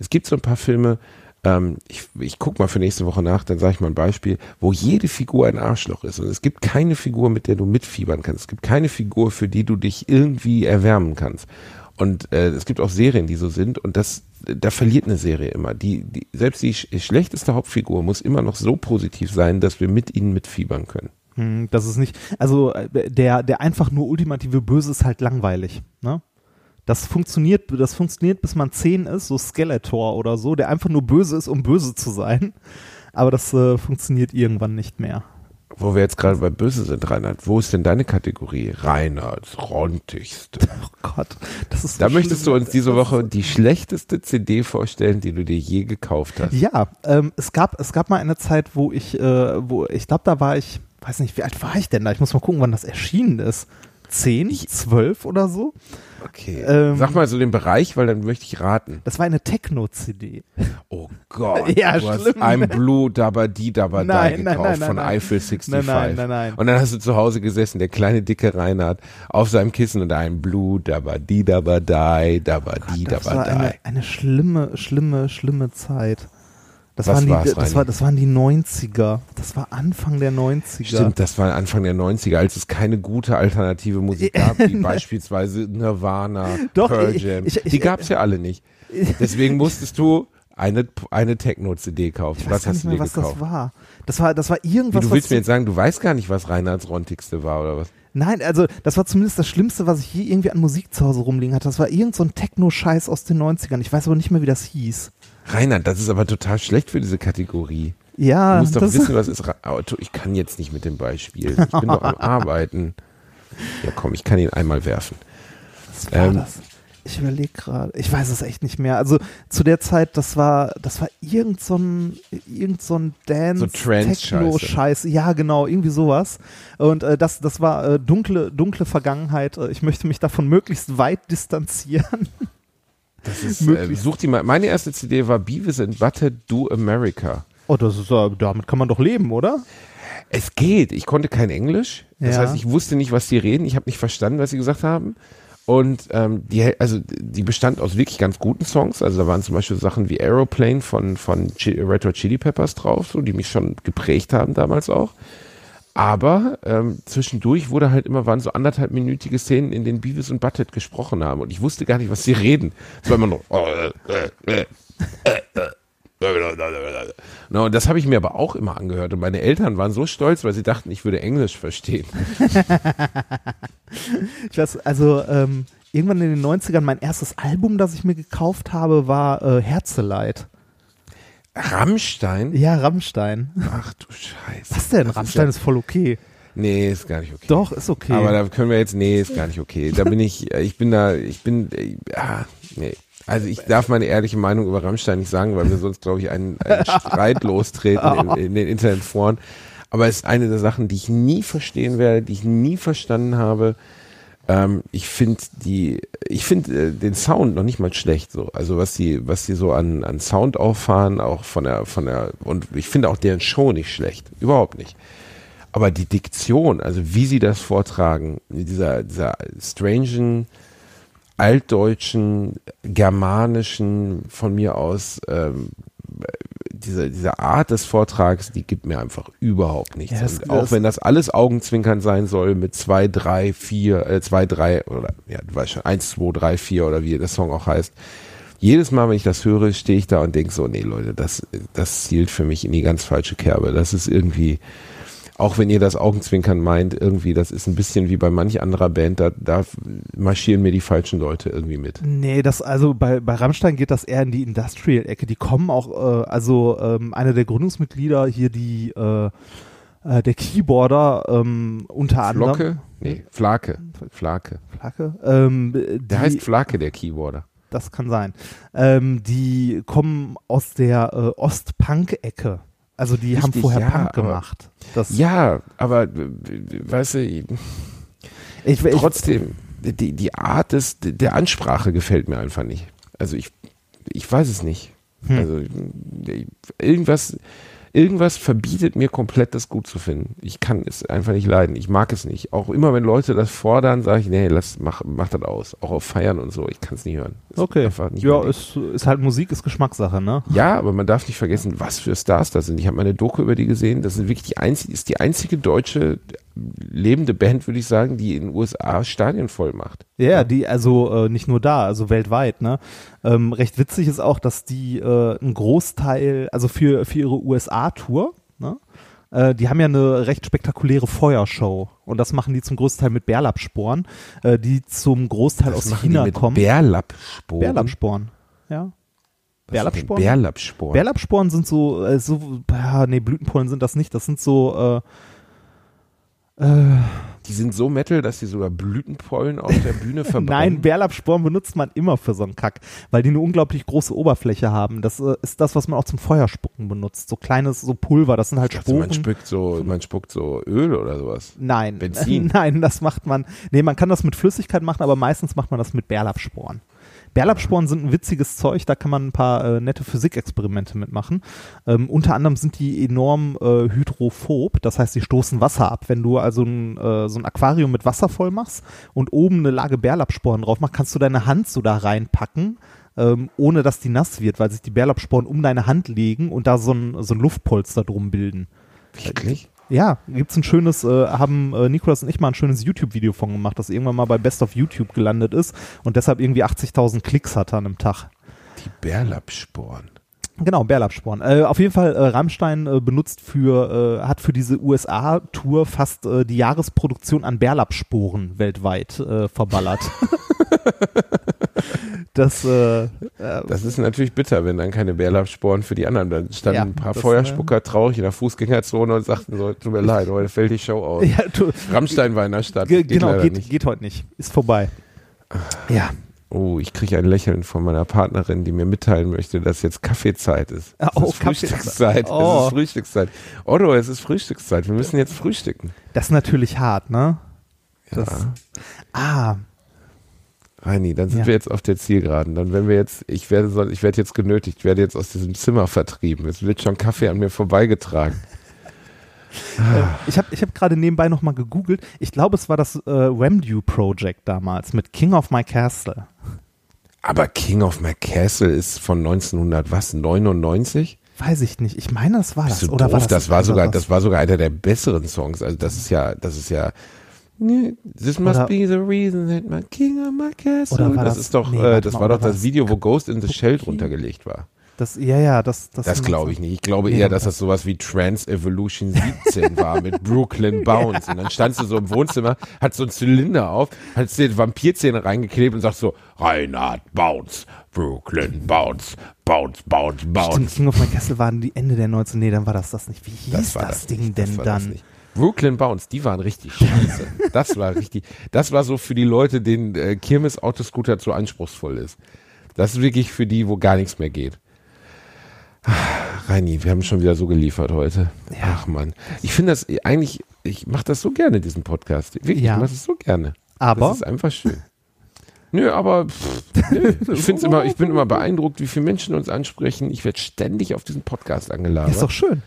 Es gibt so ein paar Filme, ähm, ich, ich guck mal für nächste Woche nach, dann sage ich mal ein Beispiel, wo jede Figur ein Arschloch ist. Und es gibt keine Figur, mit der du mitfiebern kannst. Es gibt keine Figur, für die du dich irgendwie erwärmen kannst. Und äh, es gibt auch Serien, die so sind. Und das, da verliert eine Serie immer. Die, die, selbst die sch schlechteste Hauptfigur muss immer noch so positiv sein, dass wir mit ihnen mitfiebern können. Hm, Das ist nicht, also äh, der, der einfach nur ultimative Böse ist halt langweilig. Ne? Das funktioniert, das funktioniert, bis man 10 ist, so Skeletor oder so, der einfach nur böse ist, um böse zu sein. Aber das äh, funktioniert irgendwann nicht mehr. Wo wir jetzt gerade bei Böse sind, Reinhard, wo ist denn deine Kategorie? Reinhards Rontigste. Oh Gott, das ist so Da möchtest du uns diese Woche die schlechteste CD vorstellen, die du dir je gekauft hast. Ja, ähm, es gab es gab mal eine Zeit, wo ich, äh, wo ich glaube, da war ich, weiß nicht, wie alt war ich denn da? Ich muss mal gucken, wann das erschienen ist. Zehn, zwölf oder so. Okay. Ähm, Sag mal so den Bereich, weil dann möchte ich raten. Das war eine Techno-CD. Oh Gott. Ja, du hast schlimm. I'm Blue Dabba Di Dabba Nein, Die nein, gekauft nein, nein, von. Eiffel 65. Nein, nein, nein, nein. Und dann hast du zu Hause gesessen, der kleine dicke Reinhard, auf seinem Kissen und I'm Blue Dabba Di Dabba Die Dabba Di Das Dabba war eine, eine schlimme, schlimme, schlimme Zeit. Das, Was waren die, das, Reini? war, das waren die 90er. Das war Anfang der 90er. Stimmt, das war Anfang der 90er, als es keine gute alternative Musik gab, wie beispielsweise Nirvana, Doch, Pearl ich- Jam. ich- ich- Die gab's ja alle nicht. Deswegen musstest du eine, eine Techno-CD kaufen. Ich weiß Was hast nicht du dir was gekauft? das war. Das war, das war Wie, irgendwas, du willst mir jetzt sagen, du weißt gar nicht, was Reinhards Rontigste war oder was? Nein, also das war zumindest das Schlimmste, was ich je irgendwie an Musik zu Hause rumliegen hatte. Das war irgend so ein Techno-Scheiß aus den 90ern. Ich weiß aber nicht mehr, wie das hieß. Reinhard, das ist aber total schlecht für diese Kategorie. Ja, Du musst doch wissen, was ist. Auto. Ich kann jetzt nicht mit dem Beispiel. Ich bin doch am Arbeiten. Ja, komm, ich kann ihn einmal werfen. was war ähm, das? Ich überlege gerade. Ich weiß es echt nicht mehr. Also zu der Zeit, das war, das war irgend so ein, irgend so ein Dance, So. Techno-Scheiß. Ja, genau, irgendwie sowas. Und äh, das, das war äh, dunkle, dunkle Vergangenheit. Äh, Ich möchte mich davon möglichst weit distanzieren. Das ist, äh, such die mal. Meine erste CD war Beavis and Butthead Do America. Oh, das ist, äh, damit kann man doch leben, oder? Es geht. Ich konnte kein Englisch. Das Ja. heißt, ich wusste nicht, was die reden. Ich habe nicht verstanden, was sie gesagt haben. Und ähm, die, also die bestand aus wirklich ganz guten Songs. Also da waren zum Beispiel Sachen wie Aeroplane von, von Hot Chili Peppers drauf, so, die mich schon geprägt haben damals auch. Aber ähm, zwischendurch wurde halt immer, waren so anderthalbminütige Szenen, in denen Beavis und Butthead gesprochen haben. Und ich wusste gar nicht, was sie reden. Es war immer nur. No, und das habe ich mir aber auch immer angehört. Und meine Eltern waren so stolz, weil sie dachten, ich würde Englisch verstehen. Ich weiß, also ähm, irgendwann in den 90ern, mein erstes Album, das ich mir gekauft habe, war äh, Herzeleid. Rammstein? Ja, Rammstein. Ach du Scheiße. Was denn? Das Rammstein ja- ist voll okay. Nee, ist gar nicht okay. Doch, ist okay. Aber da können wir jetzt, nee, ist gar nicht okay. Da bin ich, äh, ich bin da, ich bin, äh, ja, nee. Also ich darf meine ehrliche Meinung über Rammstein nicht sagen, weil wir sonst, glaube ich, einen, einen Streit lostreten in, in den Internetforen. Aber es ist eine der Sachen, die ich nie verstehen werde, die ich nie verstanden habe. Ähm, ich finde die, ich finde äh, den Sound noch nicht mal schlecht so. Also was sie, was sie so an, an Sound auffahren, auch von der, von der, und ich finde auch deren Show nicht schlecht. Überhaupt nicht. Aber die Diktion, also wie sie das vortragen, dieser, dieser strangen, altdeutschen, germanischen, von mir aus, ähm, diese, diese Art des Vortrags, die gibt mir einfach überhaupt nichts. Und auch das- wenn das alles Augenzwinkern sein soll mit zwei, drei, vier, äh, zwei, drei oder ja, du weißt schon, eins, zwei, drei, vier oder wie der Song auch heißt. Jedes Mal, wenn ich das höre, stehe ich da und denke so, nee Leute, das, das zielt für mich in die ganz falsche Kerbe. Das ist irgendwie, auch wenn ihr das Augenzwinkern meint, irgendwie, das ist ein bisschen wie bei manch anderer Band, da, da marschieren mir die falschen Leute irgendwie mit. Nee, das, also bei, bei Rammstein geht das eher in die Industrial-Ecke. Die kommen auch, äh, also ähm, einer der Gründungsmitglieder hier, die, äh, äh, der Keyboarder ähm, unter anderem. Flocke? Nee, Flake. Flake. Flake? Ähm, Der heißt Flake, der Keyboarder. Das kann sein. Ähm, die kommen aus der äh, Ost-Punk-Ecke. Also die haben Richtig, vorher ja, Punk aber- gemacht. Das, Ja, aber äh, weißt du, ich, ich, trotzdem, die, die Art des, der Ansprache gefällt mir einfach nicht. Also ich, ich weiß es nicht. Hm. Also irgendwas, irgendwas verbietet mir komplett, das gut zu finden. Ich kann es einfach nicht leiden. Ich mag es nicht. Auch immer, wenn Leute das fordern, sage ich, nee, lass, mach, mach das aus. Auch auf Feiern und so. Ich kann es nicht hören. Ist okay. nicht Ja, ist, ist halt Musik, ist Geschmackssache, ne? Ja, aber man darf nicht vergessen, was für Stars das sind. Ich habe meine Doku über die gesehen. Das sind wirklich die einzige, ist die einzige deutsche lebende Band, würde ich sagen, die in den USA Stadien voll macht. Ja, die, also äh, nicht nur da, also weltweit, ne? Ähm, recht witzig ist auch, dass die äh, einen Großteil, also für, für ihre USA-Tour, ne? Äh, die haben ja eine recht spektakuläre Feuershow und das machen die zum größten Teil mit Bärlapsporen, äh, die zum Großteil aus machen China die mit kommen. Bärlappsporen. Bärlapsporen, ja. Bärlappsporen? Bärlappsporen. Bärlappsporen sind so, äh, so, ja, nee, Blütenpollen sind das nicht, das sind so, äh, sind so metal, dass sie sogar Blütenpollen auf der Bühne verbrennen. Nein, Bärlappsporen benutzt man immer für so einen Kack, weil die eine unglaublich große Oberfläche haben. Das äh, ist das, was man auch zum Feuerspucken benutzt. So kleines, so Pulver, das sind halt also man Sporen. spuckt so, man spuckt so Öl oder sowas. Nein, Benzin. nein, das macht man. Nee, man kann das mit Flüssigkeit machen, aber meistens macht man das mit Bärlappsporen. Bärlappsporen sind ein witziges Zeug, da kann man ein paar äh, nette Physikexperimente mitmachen. Ähm, unter anderem sind die enorm äh, hydrophob, das heißt, sie stoßen Wasser ab. Wenn du also ein, äh, so ein Aquarium mit Wasser voll machst und oben eine Lage Bärlappsporen drauf machst, kannst du deine Hand so da reinpacken, ähm, ohne dass die nass wird, weil sich die Bärlappsporen um deine Hand legen und da so ein, so ein Luftpolster drum bilden. Wirklich? Ja, gibt's ein schönes, äh, haben äh, Nikolas und ich mal ein schönes YouTube-Video von gemacht, das irgendwann mal bei Best of YouTube gelandet ist und deshalb irgendwie 80.000 Klicks hatte an einem Tag. Die Bärlappsporen. Genau, Bärlappsporen. Äh, auf jeden Fall, äh, Rammstein äh, benutzt für, äh, hat für diese USA-Tour fast äh, die Jahresproduktion an Bärlappsporen weltweit äh, verballert. das, äh, äh, Das ist natürlich bitter, wenn dann keine Bärlappsporen für die anderen. Dann standen Ja, ein paar das, Feuerspucker traurig in der Fußgängerzone und sagten so, tut mir leid, heute fällt die Show aus. ja, Rammstein war in der Stadt. ge geht genau, geht, nicht. geht heute nicht. Ist vorbei. Ja. Oh, ich kriege ein Lächeln von meiner Partnerin, die mir mitteilen möchte, dass jetzt Kaffeezeit ist. Ah, Es oh, ist Frühstückszeit. Oh. Es ist Frühstückszeit. Otto, es ist Frühstückszeit. Wir müssen jetzt frühstücken. Das ist natürlich hart, ne? Das, Ja. Ah, Reini, dann sind Ja. wir jetzt auf der Zielgeraden. Dann wenn wir jetzt, ich werde, ich werde jetzt genötigt, werde jetzt aus diesem Zimmer vertrieben. Es wird schon Kaffee an mir vorbeigetragen. Äh, ich habe ich hab gerade nebenbei nochmal gegoogelt. Ich glaube, es war das äh, Wemdew Project damals mit King of My Castle. Aber King of My Castle ist von 1900 was? 99? Weiß ich nicht. Ich meine, das war Bist das. Oder doof? war das, das war sogar, das war sogar einer der besseren Songs. Also das ist ja, das ist ja. This must Oder- be the reason that my king of my castle. Oder war das, das- ist doch, nee, äh, das mal, war doch das Video, wo Ghost in the Shell drunter gelegt war. Das, ja, ja, das. Das, Das glaube ich nicht. Ich glaube eher, dass das sowas wie Trans Evolution 17 war mit Brooklyn Bounce. Und dann standst du so im Wohnzimmer, hat so einen Zylinder auf, hat dir Vampirzähne reingeklebt und sagst so, Reinhard Bounce, Brooklyn Bounce, Bounce, Bounce, Bounce. Stimmt, King of My Castle waren die Ende der 19. Nee, dann war das das nicht. Wie hieß das, war Ding nicht, denn das das dann? nicht. Brooklyn Bounce, die waren richtig scheiße. Das war richtig, das war so für die Leute, denen äh, Kirmes Autoscooter zu anspruchsvoll ist. Das ist wirklich für die, wo gar nichts mehr geht. Reini, wir haben schon wieder so geliefert heute. Ach man, ich finde das eigentlich, ich mache das so gerne, diesen Podcast. Wirklich, Ja. ich mache das so gerne. Aber Das ist einfach schön. Nö, aber pff, nö. ich find's immer, ich bin immer beeindruckt, wie viele Menschen uns ansprechen. Ich werde ständig auf diesen Podcast angeladen. ist doch schön.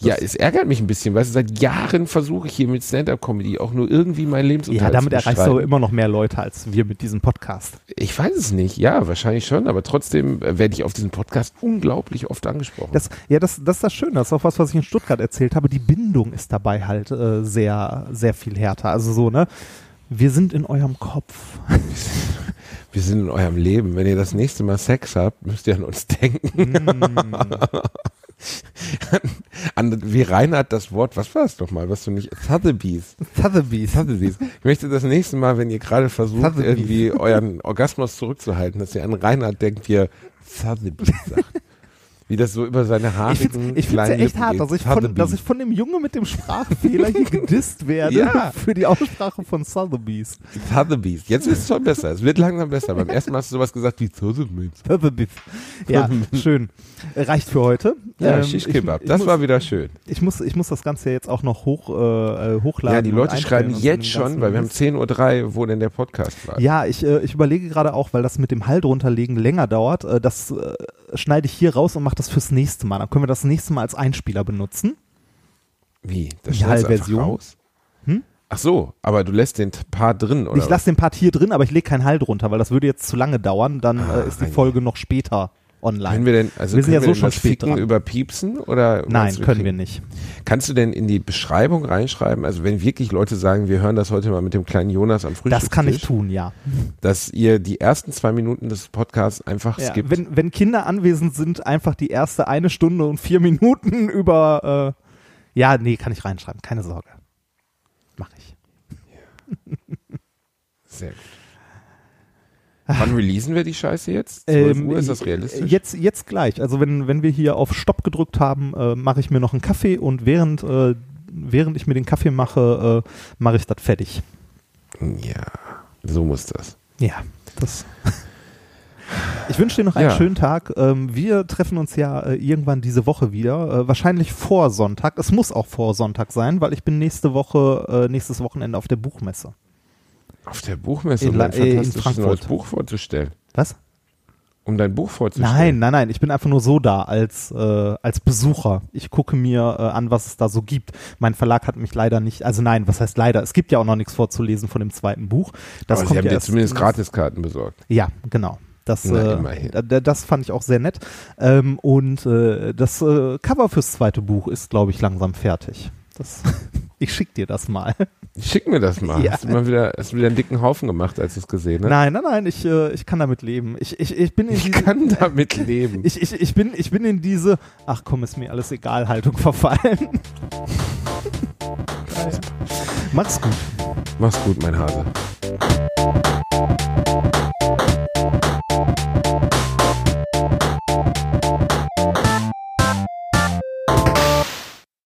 Ja, es ärgert mich ein bisschen, weil seit Jahren versuche ich hier mit Stand-Up-Comedy auch nur irgendwie mein Ja, Lebensunterhalt damit zu erreichst du bestreiten. aber immer noch mehr Leute als wir mit diesem Podcast. Ich weiß es nicht, ja, wahrscheinlich schon, aber trotzdem äh, werde ich auf diesen Podcast unglaublich oft angesprochen. Das, ja, das, das ist das Schöne. Das ist auch was, was ich in Stuttgart erzählt habe. Die Bindung ist dabei halt äh, sehr, sehr viel härter. Also so, ne? Wir sind in eurem Kopf. Wir sind in eurem Leben. Wenn ihr das nächste Mal Sex habt, müsst ihr an uns denken. Mm. an, wie Reinhard das Wort, was war es nochmal, was du nicht, Sotheby's. Sotheby's. Sotheby's. Ich möchte das nächste Mal, wenn ihr gerade versucht, Sotheby's. irgendwie euren Orgasmus zurückzuhalten, dass ihr an Reinhard denkt, wie er Sotheby's sagt. Wie das so über seine Ich haarigen finde es ja echt Lippen hart, dass ich, von, dass ich von dem Junge mit dem Sprachfehler hier gedisst werde Ja. für die Aussprache von Sotheby's. Sotheby's. Jetzt ist es schon besser. Es wird langsam besser. Beim ersten Mal hast du sowas gesagt wie Sotheby's. Sotheby's. Ja, schön. Reicht für heute. Ja, Ähm, Shish ich- Kebab. ich Das muss, war wieder schön. Ich muss, ich muss das Ganze jetzt auch noch hoch, äh, äh, hochladen. Ja, die Leute schreiben jetzt schon, weil wir haben Mist. 10.03 Uhr, wo denn der Podcast war. Ja, ich, äh, ich überlege gerade auch, weil das mit dem Hall drunterlegen länger dauert, äh, das äh, schneide ich hier raus und mache das fürs nächste Mal. Dann können wir das nächste Mal als Einspieler benutzen. Wie? Das Die Hall-Version. raus? Hm? Ach so, aber du lässt den Part drin, oder? ich lasse den Part hier drin, aber ich lege keinen Hall drunter, weil das würde jetzt zu lange dauern. Dann Ah, äh, ist die. Folge noch später online. Können wir denn, also Wir sind können ja so schon spät Ficken dran. über Piepsen oder? Nein, du, können wir nicht. Kannst du denn in die Beschreibung reinschreiben, also wenn wirklich Leute sagen, wir hören das heute mal mit dem kleinen Jonas am Frühstückstisch, Das kann ich tun, ja. dass ihr die ersten zwei Minuten des Podcasts einfach ja skippt. wenn, wenn Kinder anwesend sind, einfach die erste eine Stunde und vier Minuten über. Äh, ja, nee, kann ich reinschreiben, keine Sorge. Mach ich. Sehr gut. Wann releasen wir die Scheiße jetzt? 12 Ähm, Uhr, ist das realistisch? Jetzt, jetzt gleich. Also wenn, wenn wir hier auf Stopp gedrückt haben, äh, mache ich mir noch einen Kaffee und während, äh, während ich mir den Kaffee mache, äh, mache ich das fertig. Ja, so muss das. Ja, das. Ich wünsche dir noch einen Ja. schönen Tag. Ähm, wir treffen uns ja äh, irgendwann diese Woche wieder. Äh, wahrscheinlich vor Sonntag. Es muss auch vor Sonntag sein, weil ich bin nächste Woche, äh, nächstes Wochenende auf der Buchmesse. Auf der Buchmesse, In um La- dein äh, in Frankfurt. Buch vorzustellen. Was? Um dein Buch vorzustellen. Nein, nein, nein. Ich bin einfach nur so da als, äh, als Besucher. Ich gucke mir äh, an, was es da so gibt. Mein Verlag hat mich leider nicht, also nein, was heißt leider? Es gibt ja auch noch nichts vorzulesen von dem zweiten Buch. Das Aber kommt sie haben ja dir zumindest Gratiskarten besorgt. Ja, genau. Das, Na, äh, das fand ich auch sehr nett. Ähm, und äh, das äh, Cover fürs zweite Buch ist, glaube ich, langsam fertig. Das, Ich schick dir das mal. Schick mir das mal. Ja. Hast du mal wieder, hast du wieder einen dicken Haufen gemacht, als du es gesehen hast? Nein, nein, nein, ich, äh, ich kann damit leben. Ich, ich, ich bin in Ich diese, kann damit leben. Ich, ich, ich, bin, ich bin in diese, ach komm, ist mir alles egal, Haltung verfallen. Mach's gut. Mach's gut, mein Hase.